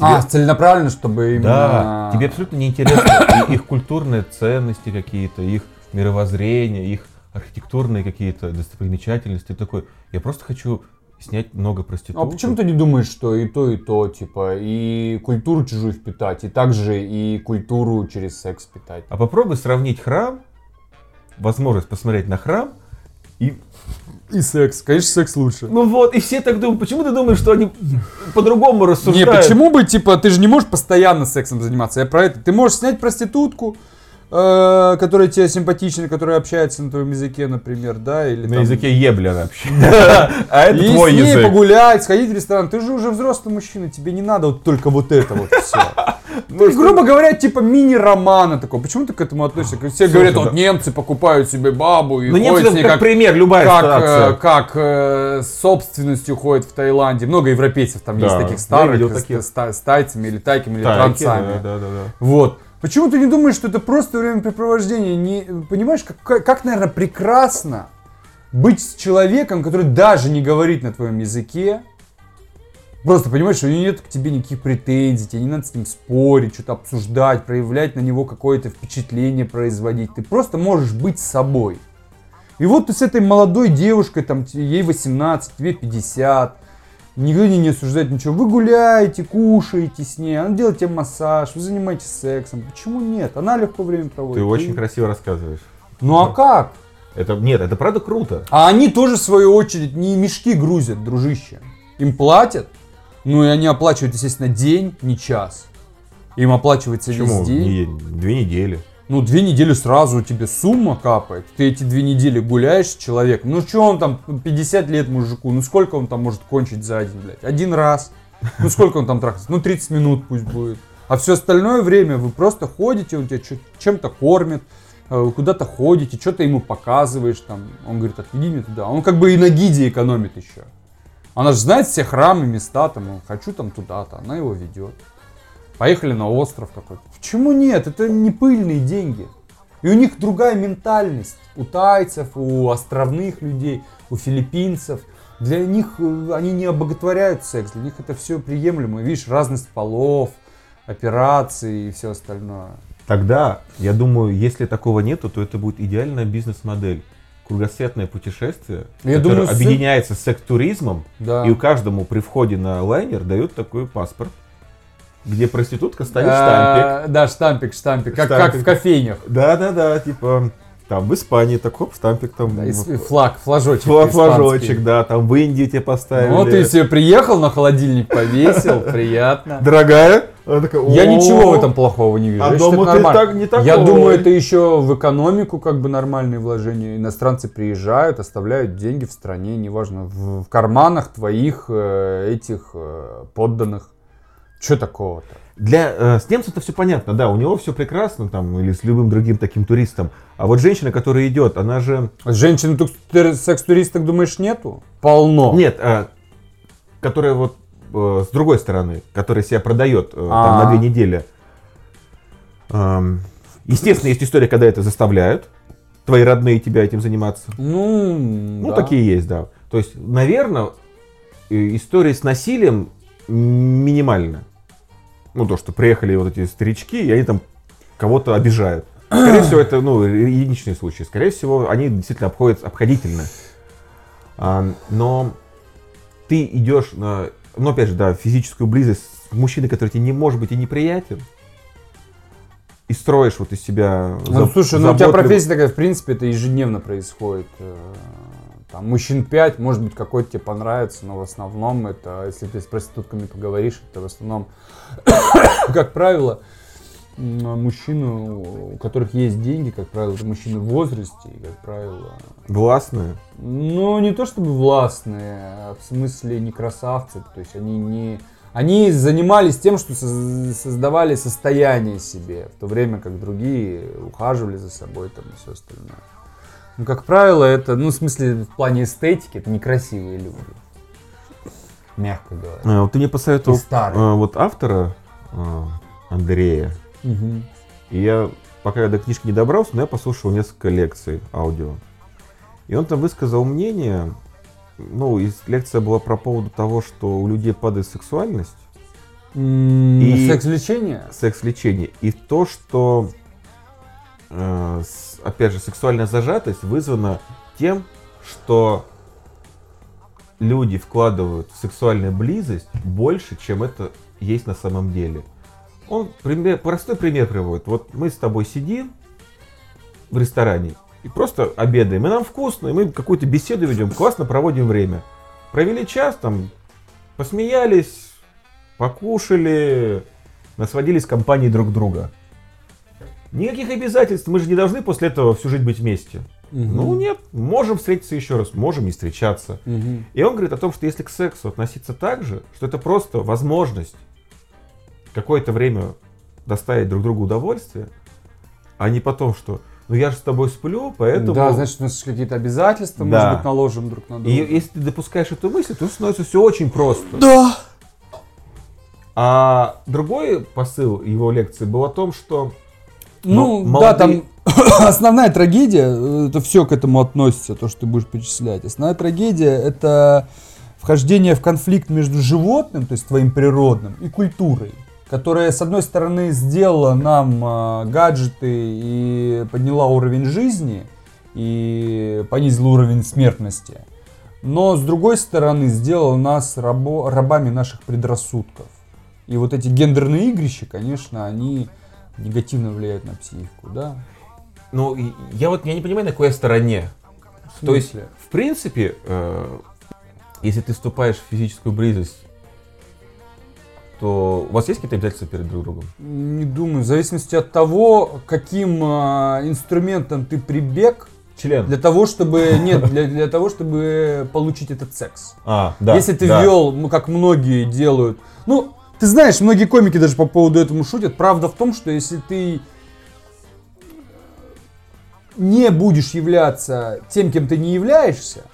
А, целенаправленно, чтобы именно... Да, тебе абсолютно неинтересно и- их культурные ценности какие-то, их мировоззрение, их архитектурные какие-то достопримечательности. Ты такой, я просто хочу снять много А проституток. почему ты не думаешь, что и то, и то, типа, и культуру чужую впитать, и также и культуру через секс впитать? А попробуй сравнить храм, возможность посмотреть на храм, и И секс. Конечно, секс лучше. ну вот, и все так думают. Почему ты думаешь, что они по-другому Не, рассуждают? почему бы, типа, ты же не можешь постоянно сексом заниматься, я про это. Ты можешь снять проститутку, э, которая тебе симпатична, которая общается на твоем языке, например, да, или На там- языке ебля вообще. А это и твой с ней язык. погулять, сходить в ресторан. Ты же уже взрослый мужчина, тебе не надо вот только вот это вот все. Ну, есть, грубо говоря, типа мини-романа такой. Почему ты к этому относишься? Все говорят, вот немцы покупают себе бабу и Ну, немцы как как пример, любая как, э, как э, с собственностью ходит в Таиланде. Много европейцев там есть таких старых, с, тайцами или тайками, или транцами. да. Вот. Почему ты не думаешь, что это просто времяпрепровождение? Не, понимаешь, как, как, наверное, прекрасно быть с человеком, который даже не говорит на твоем языке. Просто понимаешь, что у него нет к тебе никаких претензий, тебе не надо с ним спорить, что-то обсуждать, проявлять на него какое-то впечатление производить. Ты просто можешь быть собой. И вот ты с этой молодой девушкой, там, ей 18, тебе 50, никто не, не осуждает ничего. Вы гуляете, кушаете с ней, она делает тебе массаж, вы занимаетесь сексом. Почему нет? Она легко время проводит. Ты очень красиво рассказываешь. Ну а как? Это, нет, это правда круто. А они тоже, в свою очередь, не мешки грузят, дружище. Им платят, ну и они оплачивают, естественно, день, не час. Им оплачивается Почему? весь день. Не- две недели. Ну, две недели сразу у тебя сумма капает. Ты эти две недели гуляешь с человеком. Ну, что он там, 50 лет мужику, ну сколько он там может кончить за день, блядь? Один раз. Ну, сколько он там трахается? Ну, 30 минут пусть будет. А все остальное время вы просто ходите, он тебя чем-то кормит, э, куда-то ходите, что-то ему показываешь там. Он говорит, отведи меня туда. Он как бы и на гиде экономит еще. Она же знает все храмы, места, там, хочу там туда-то, она его ведет. Поехали на остров какой-то. Почему нет? Это не пыльные деньги. И у них другая ментальность. У тайцев, у островных людей, у филиппинцев. Для них э, они не обоготворяют секс, для них это все приемлемо. Видишь, разность полов, операций и все остальное. Тогда, я думаю, если такого нету, то это будет идеальная бизнес-модель. Кругосветное путешествие, Я которое думаю, с- объединяется с секс-туризмом, Да. и у каждому при входе на лайнер дают такой паспорт, где проститутка ставит штампик. Да, штампик, штампик. Как, как Штампик. в кофейнях. Да-да-да, типа, там в Испании, так хоп, штампик там. Да, в- флаг, флажочек. фла- испанский. флажочек, да, там в Индии тебе поставили. Ну, ты себе приехал, на холодильник повесил, приятно. Дорогая? Она такая, Я «О, ничего в этом плохого не вижу. А Я дома ты так- не такой. Я думаю, это еще в экономику как бы нормальные вложения. Иностранцы приезжают, оставляют деньги в стране, неважно, в, в карманах твоих э, этих э, подданных. Что такого-то? Для, э, с немцем это все понятно, да, у него все прекрасно там, или с любым другим таким туристом. А вот женщина, которая идет, она же... Женщин секс-туристок, думаешь, нету? Полно. Нет, а, которая вот э, с другой стороны, которая себя продает э, там, А. на две недели. Ам, естественно, есть история, когда это заставляют твои родные тебя этим заниматься. Ну, Ну, да. такие есть, да. То есть, наверное, история с насилием минимальна. Ну, то, что приехали вот эти старички, и они там кого-то обижают. Скорее всего, это ну, единичные случаи. Скорее всего, они действительно обходят обходительно. А, но ты идешь на, ну, опять же, да, физическую близость с мужчиной, который тебе не может быть и неприятен, и строишь вот из себя... Ну, заб- слушай, ну у тебя профессия такая, в принципе, это ежедневно происходит. Там мужчин 5, может быть, какой-то тебе понравится, но в основном это, если ты с проститутками поговоришь, это в основном, как правило, мужчины, у которых есть деньги, как правило, это мужчины в возрасте, и, как правило, Властные. ну, не то чтобы властные, а в смысле не красавцы. То есть они не... Они занимались тем, что соз- создавали состояние себе, в то время как другие ухаживали за собой там и все остальное. Ну, как правило, это, ну, в смысле, в плане эстетики, это некрасивые люди. Мягко говоря. А, вот ты мне посоветовал а, вот автора а, Андрея. Мгм. И я, пока я до книжки не добрался, но я послушал несколько лекций аудио. И он там высказал мнение, ну, и лекция была про поводу того, что у людей падает сексуальность, И... Секс-лечение? Секс-лечение. И то, что, э, опять же, сексуальная зажатость вызвана тем, что люди вкладывают в сексуальную близость больше, чем это есть на самом деле. Он пример, простой пример приводит. Вот мы с тобой сидим в ресторане и просто обедаем. И нам вкусно, и мы какую-то беседу ведем, классно проводим время. Провели час, там, посмеялись, покушали, насводились компанией друг друга. Никаких обязательств, мы же не должны после этого всю жизнь быть вместе. Угу. Ну нет, можем встретиться еще раз, можем не встречаться. Угу. И он говорит о том, что если к сексу относиться так же, что это просто возможность какое-то время доставить друг другу удовольствие, а не потом, что ну я же с тобой сплю, поэтому... Да, значит, у нас какие-то обязательства, да. может быть, наложим друг на друга. И если ты допускаешь эту мысль, то становится все очень просто. Да. А другой посыл его лекции был о том, что... Ну, молодые... да, там основная трагедия, это все к этому относится, то, что ты будешь перечислять. Основная трагедия это вхождение в конфликт между животным, то есть твоим природным, и культурой которая, с одной стороны, сделала нам э, гаджеты и подняла уровень жизни, и понизила уровень смертности, но, с другой стороны, сделала нас рабо, рабами наших предрассудков. И вот эти гендерные игрища, конечно, они негативно влияют на психику, да? Ну, я вот я не понимаю, на какой стороне. То есть, в принципе, э, если ты вступаешь в физическую близость то у вас есть какие-то обязательства перед друг другом? Не думаю. В зависимости от того, каким э, инструментом ты прибег, Член. Для того, чтобы нет, для, для того, чтобы получить этот секс. А, да. Если ты да. ввел, ну как многие делают. Ну, ты знаешь, многие комики даже по поводу этого шутят. Правда в том, что если ты не будешь являться тем, кем ты не являешься,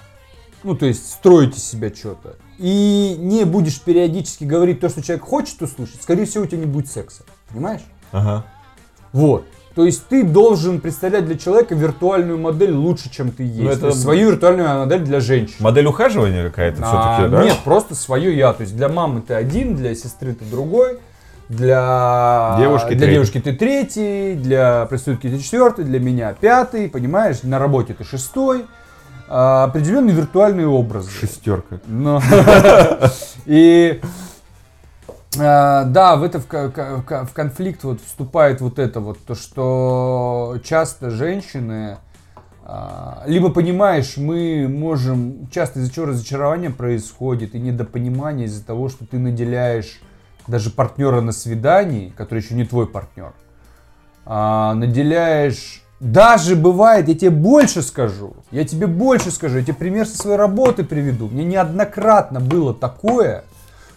ну то есть строить из себя что-то, и не будешь периодически говорить то, что человек хочет услышать, скорее всего, у тебя не будет секса. Понимаешь? Ага. Вот. То есть ты должен представлять для человека виртуальную модель лучше, чем ты есть. Ну, это... есть свою виртуальную модель для женщин. Модель ухаживания какая-то а, все-таки, да? Нет, просто свое я. То есть для мамы ты один, для сестры ты другой, для девушки, для девушки ты третий, для проститутки ты четвертый, для меня пятый, понимаешь? На работе ты шестой а, определенные виртуальные образы. Шестерка. Но... И а, да, в это в, в конфликт вот вступает вот это вот, то, что часто женщины, а, либо понимаешь, мы можем, часто из-за чего разочарование происходит и недопонимание из-за того, что ты наделяешь даже партнера на свидании, который еще не твой партнер, наделяешь даже бывает, я тебе больше скажу, я тебе больше скажу, я тебе пример со своей работы приведу. Мне неоднократно было такое,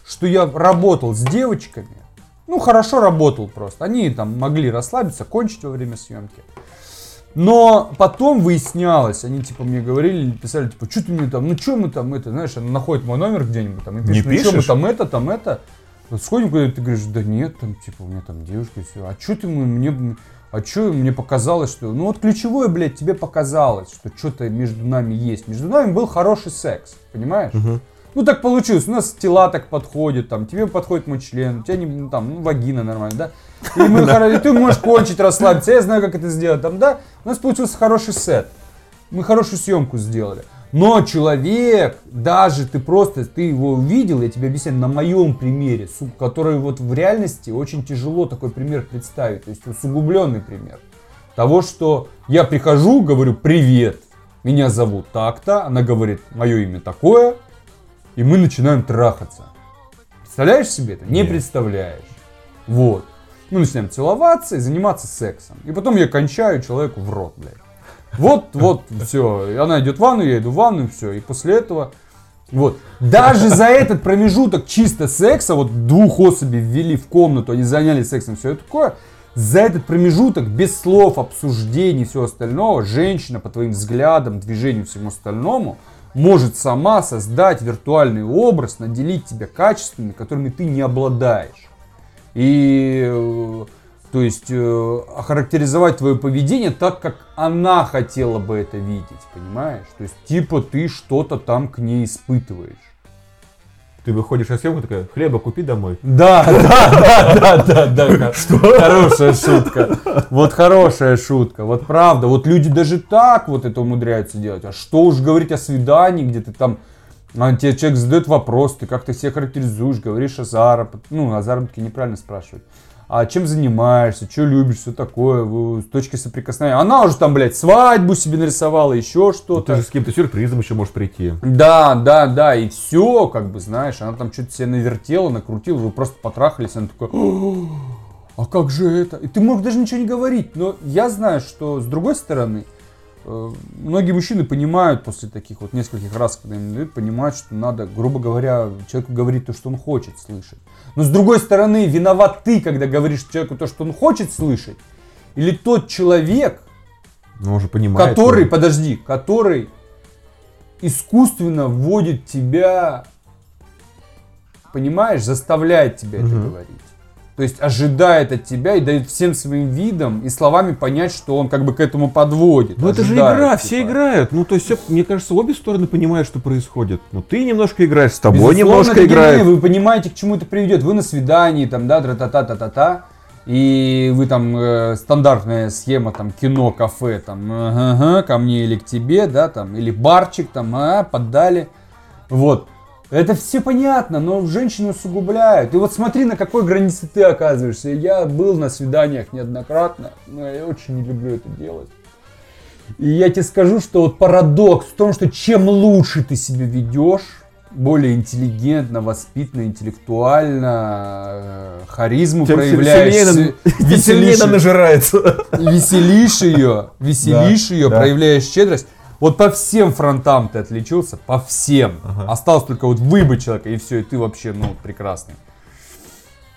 что я работал с девочками, ну хорошо работал просто, они там могли расслабиться, кончить во время съемки. Но потом выяснялось, они типа мне говорили, писали, типа, что ты мне там, ну что мы там, это, знаешь, она находит мой номер где-нибудь там, и пишет, ну что мы там это, там это. Вот сходим куда-то, ты говоришь, да нет, там, типа, у меня там девушка и все. А что ты мне, а что мне показалось, что... Ну вот ключевое, блядь, тебе показалось, что что-то между нами есть. Между нами был хороший секс, понимаешь? Угу. Ну так получилось, у нас тела так подходят, там, тебе подходит мой член, у тебя не, ну, там, ну, вагина нормально, да? И, мы, и ты можешь кончить, расслабиться, я знаю, как это сделать, там, да? У нас получился хороший сет, мы хорошую съемку сделали. Но человек, даже ты просто, ты его увидел, я тебе объясняю на моем примере, который вот в реальности очень тяжело такой пример представить, то есть усугубленный пример. Того, что я прихожу, говорю, привет, меня зовут так-то, она говорит, мое имя такое, и мы начинаем трахаться. Представляешь себе это? Не представляешь. Вот. Мы начинаем целоваться и заниматься сексом. И потом я кончаю человеку в рот, блядь. Вот, вот, все. Она идет в ванну, я иду в ванну, все. И после этого вот. Даже за этот промежуток чисто секса, вот двух особей ввели в комнату, они заняли сексом, все такое. За этот промежуток, без слов, обсуждений, всего остального, женщина по твоим взглядам, движению, всему остальному, может сама создать виртуальный образ, наделить тебя качествами, которыми ты не обладаешь. И э, то есть э, охарактеризовать твое поведение так, как она хотела бы это видеть, понимаешь? То есть типа ты что-то там к ней испытываешь. Ты выходишь на съемку, такая, хлеба купи домой. Да, да, да, да, да, да. Что? Хорошая шутка. Вот хорошая шутка. Вот правда. Вот люди даже так вот это умудряются делать. А что уж говорить о свидании, где ты там а тебе человек задает вопрос, ты как-то себя характеризуешь, говоришь о заработке. Ну, о заработке неправильно спрашивать. А чем занимаешься, что любишь, все такое, с точки соприкосновения. Она уже там, блядь, свадьбу себе нарисовала, еще что-то. Ну, ты же с каким-то сюрпризом еще можешь прийти. Да, да, да, и все, как бы, знаешь, она там что-то себе навертела, накрутила, вы просто потрахались, она такая, а как же это? И ты мог даже ничего не говорить, но я знаю, что с другой стороны, Э, многие мужчины понимают после таких вот нескольких раз, когда им дают, понимают, что надо, грубо говоря, человеку говорить то, что он хочет слышать. Но с другой стороны, виноват ты, когда говоришь человеку то, что он хочет слышать, или тот человек, ну, уже понимает, который, что... подожди, который искусственно вводит тебя, понимаешь, заставляет тебя угу. это говорить. То есть ожидает от тебя и дает всем своим видом и словами понять, что он как бы к этому подводит. Ну это же игра, типа. все играют. Ну то есть, все, мне кажется, обе стороны понимают, что происходит. Ну ты немножко играешь, с тобой Безусловно, немножко играет. Вы понимаете, к чему это приведет. Вы на свидании, там, да, тра-та-та-та-та-та. И вы там э, стандартная схема там кино, кафе, там ага, ко мне или к тебе, да, там или барчик там, а, поддали, вот. Это все понятно, но женщины усугубляют. И вот смотри, на какой границе ты оказываешься. Я был на свиданиях неоднократно, но я очень не люблю это делать. И я тебе скажу, что вот парадокс в том, что чем лучше ты себя ведешь, более интеллигентно, воспитанно, интеллектуально, э, харизму Тем проявляешь. Веселее, веселее нажирается. Веселишь ее, веселишь да, ее, да. проявляешь щедрость вот по всем фронтам ты отличился, по всем. Ага. Осталось только вот выбыть человека, и все, и ты вообще, ну, прекрасный.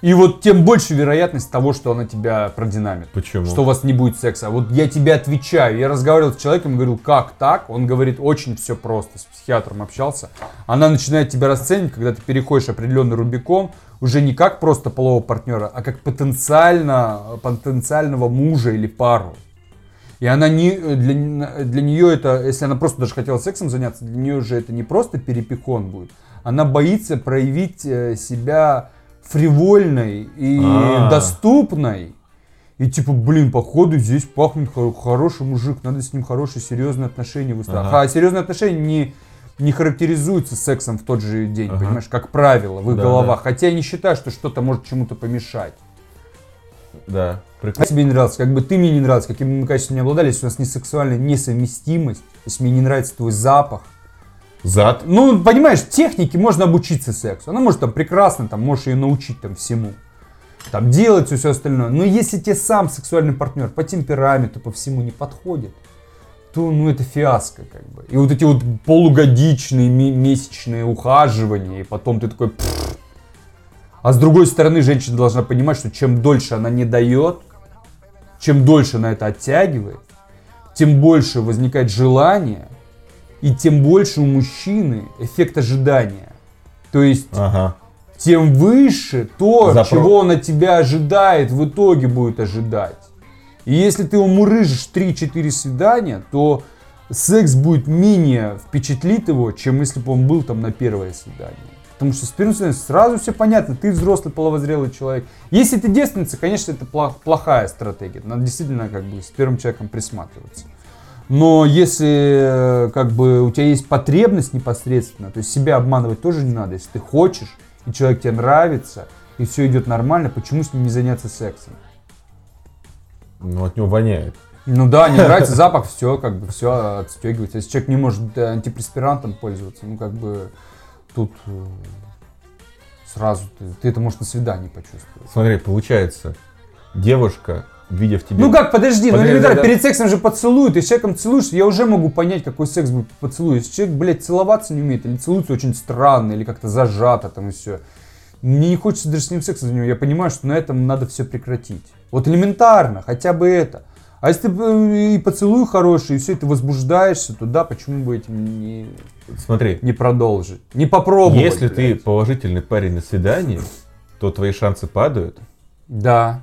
И вот тем больше вероятность того, что она тебя продинамит. Почему? Что у вас не будет секса. Вот я тебе отвечаю. Я разговаривал с человеком, говорил, как так? Он говорит, очень все просто. С психиатром общался. Она начинает тебя расценивать, когда ты переходишь определенный Рубикон, уже не как просто полового партнера, а как потенциально, потенциального мужа или пару. И она не, для, для нее это, если она просто даже хотела сексом заняться, для нее же это не просто перепихон будет. Она боится проявить э, себя фривольной и А-а-а. доступной. И типа, блин, походу здесь пахнет хороший мужик, надо с ним хорошие серьезные отношения выстраивать. Ага. А серьезные отношения не, не характеризуются сексом в тот же день, ага. понимаешь, как правило, в их да, головах. Да. Хотя я не считаю, что что-то может чему-то помешать. Да. Прекрасно. тебе не нравился, как бы ты мне не нравился, какими мы качествами не обладали, если у нас не сексуальная несовместимость, если мне не нравится твой запах. Зад? Ну, понимаешь, техники можно обучиться сексу. Она может там прекрасно, там, можешь ее научить там всему. Там делать все, все остальное. Но если тебе сам сексуальный партнер по темпераменту, по всему не подходит, то ну это фиаско как бы. И вот эти вот полугодичные месячные ухаживания, и потом ты такой, а с другой стороны, женщина должна понимать, что чем дольше она не дает, чем дольше она это оттягивает, тем больше возникает желание, и тем больше у мужчины эффект ожидания. То есть, ага. тем выше то, Запро... чего он от тебя ожидает, в итоге будет ожидать. И если ты умурыжишь 3-4 свидания, то секс будет менее впечатлит его, чем если бы он был там на первое свидание. Потому что с первым свиданием сразу все понятно, ты взрослый половозрелый человек. Если ты девственница, конечно, это плохая стратегия. Надо действительно как бы с первым человеком присматриваться. Но если как бы у тебя есть потребность непосредственно, то есть себя обманывать тоже не надо. Если ты хочешь, и человек тебе нравится, и все идет нормально, почему с ним не заняться сексом? Ну, от него воняет. Ну да, не нравится запах, все, как бы, все отстегивается. Если человек не может антипреспирантом пользоваться, ну, как бы, тут э, сразу ты, ты это можешь на свидании почувствовать. Смотри, получается, девушка, видя в тебе... Ну как, подожди, ну элементарно, да. перед сексом же поцелуют, и с человеком целуешься, я уже могу понять, какой секс будет поцелуй. Если человек, блядь, целоваться не умеет, или целуется очень странно, или как-то зажато там и все. Мне не хочется даже с ним секса за него. Я понимаю, что на этом надо все прекратить. Вот элементарно, хотя бы это. А если ты э, и поцелуй хороший, и все, ты возбуждаешься, то да, почему бы этим не, Смотри, не продолжить? Не попробовать. Если блядь. ты положительный парень на свидании, то твои шансы падают. Да.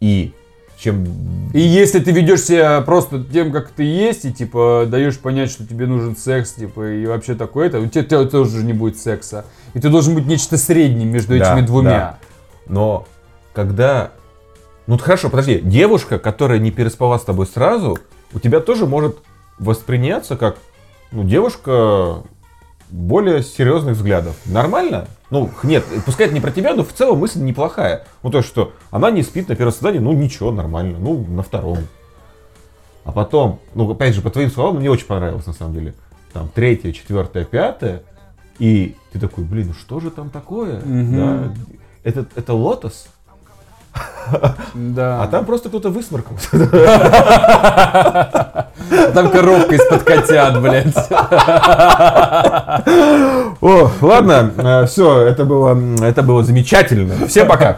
И чем... И если ты ведешь себя просто тем, как ты есть, и типа даешь понять, что тебе нужен секс, типа, и вообще такое-то, у тебя, тебя тоже не будет секса. И ты должен быть нечто средним между Да, этими двумя. да. Но когда... Ну хорошо, подожди, девушка, которая не переспала с тобой сразу, у тебя тоже может восприняться как ну, девушка более серьезных взглядов. Нормально? Ну, нет, пускай это не про тебя, но в целом мысль неплохая. Ну, то, что она не спит на первом свидании, ну, ничего, нормально. Ну, на втором. А потом, ну, опять же, по твоим словам, мне очень понравилось, на самом деле. Там, третье, четвертое, пятое. И ты такой, блин, ну что же там такое? Мгм. Да, это, это лотос? Да. А там просто кто-то высморкался. Там коробка из-под котят, блядь. О, ладно, все, это было, это было замечательно. Всем пока.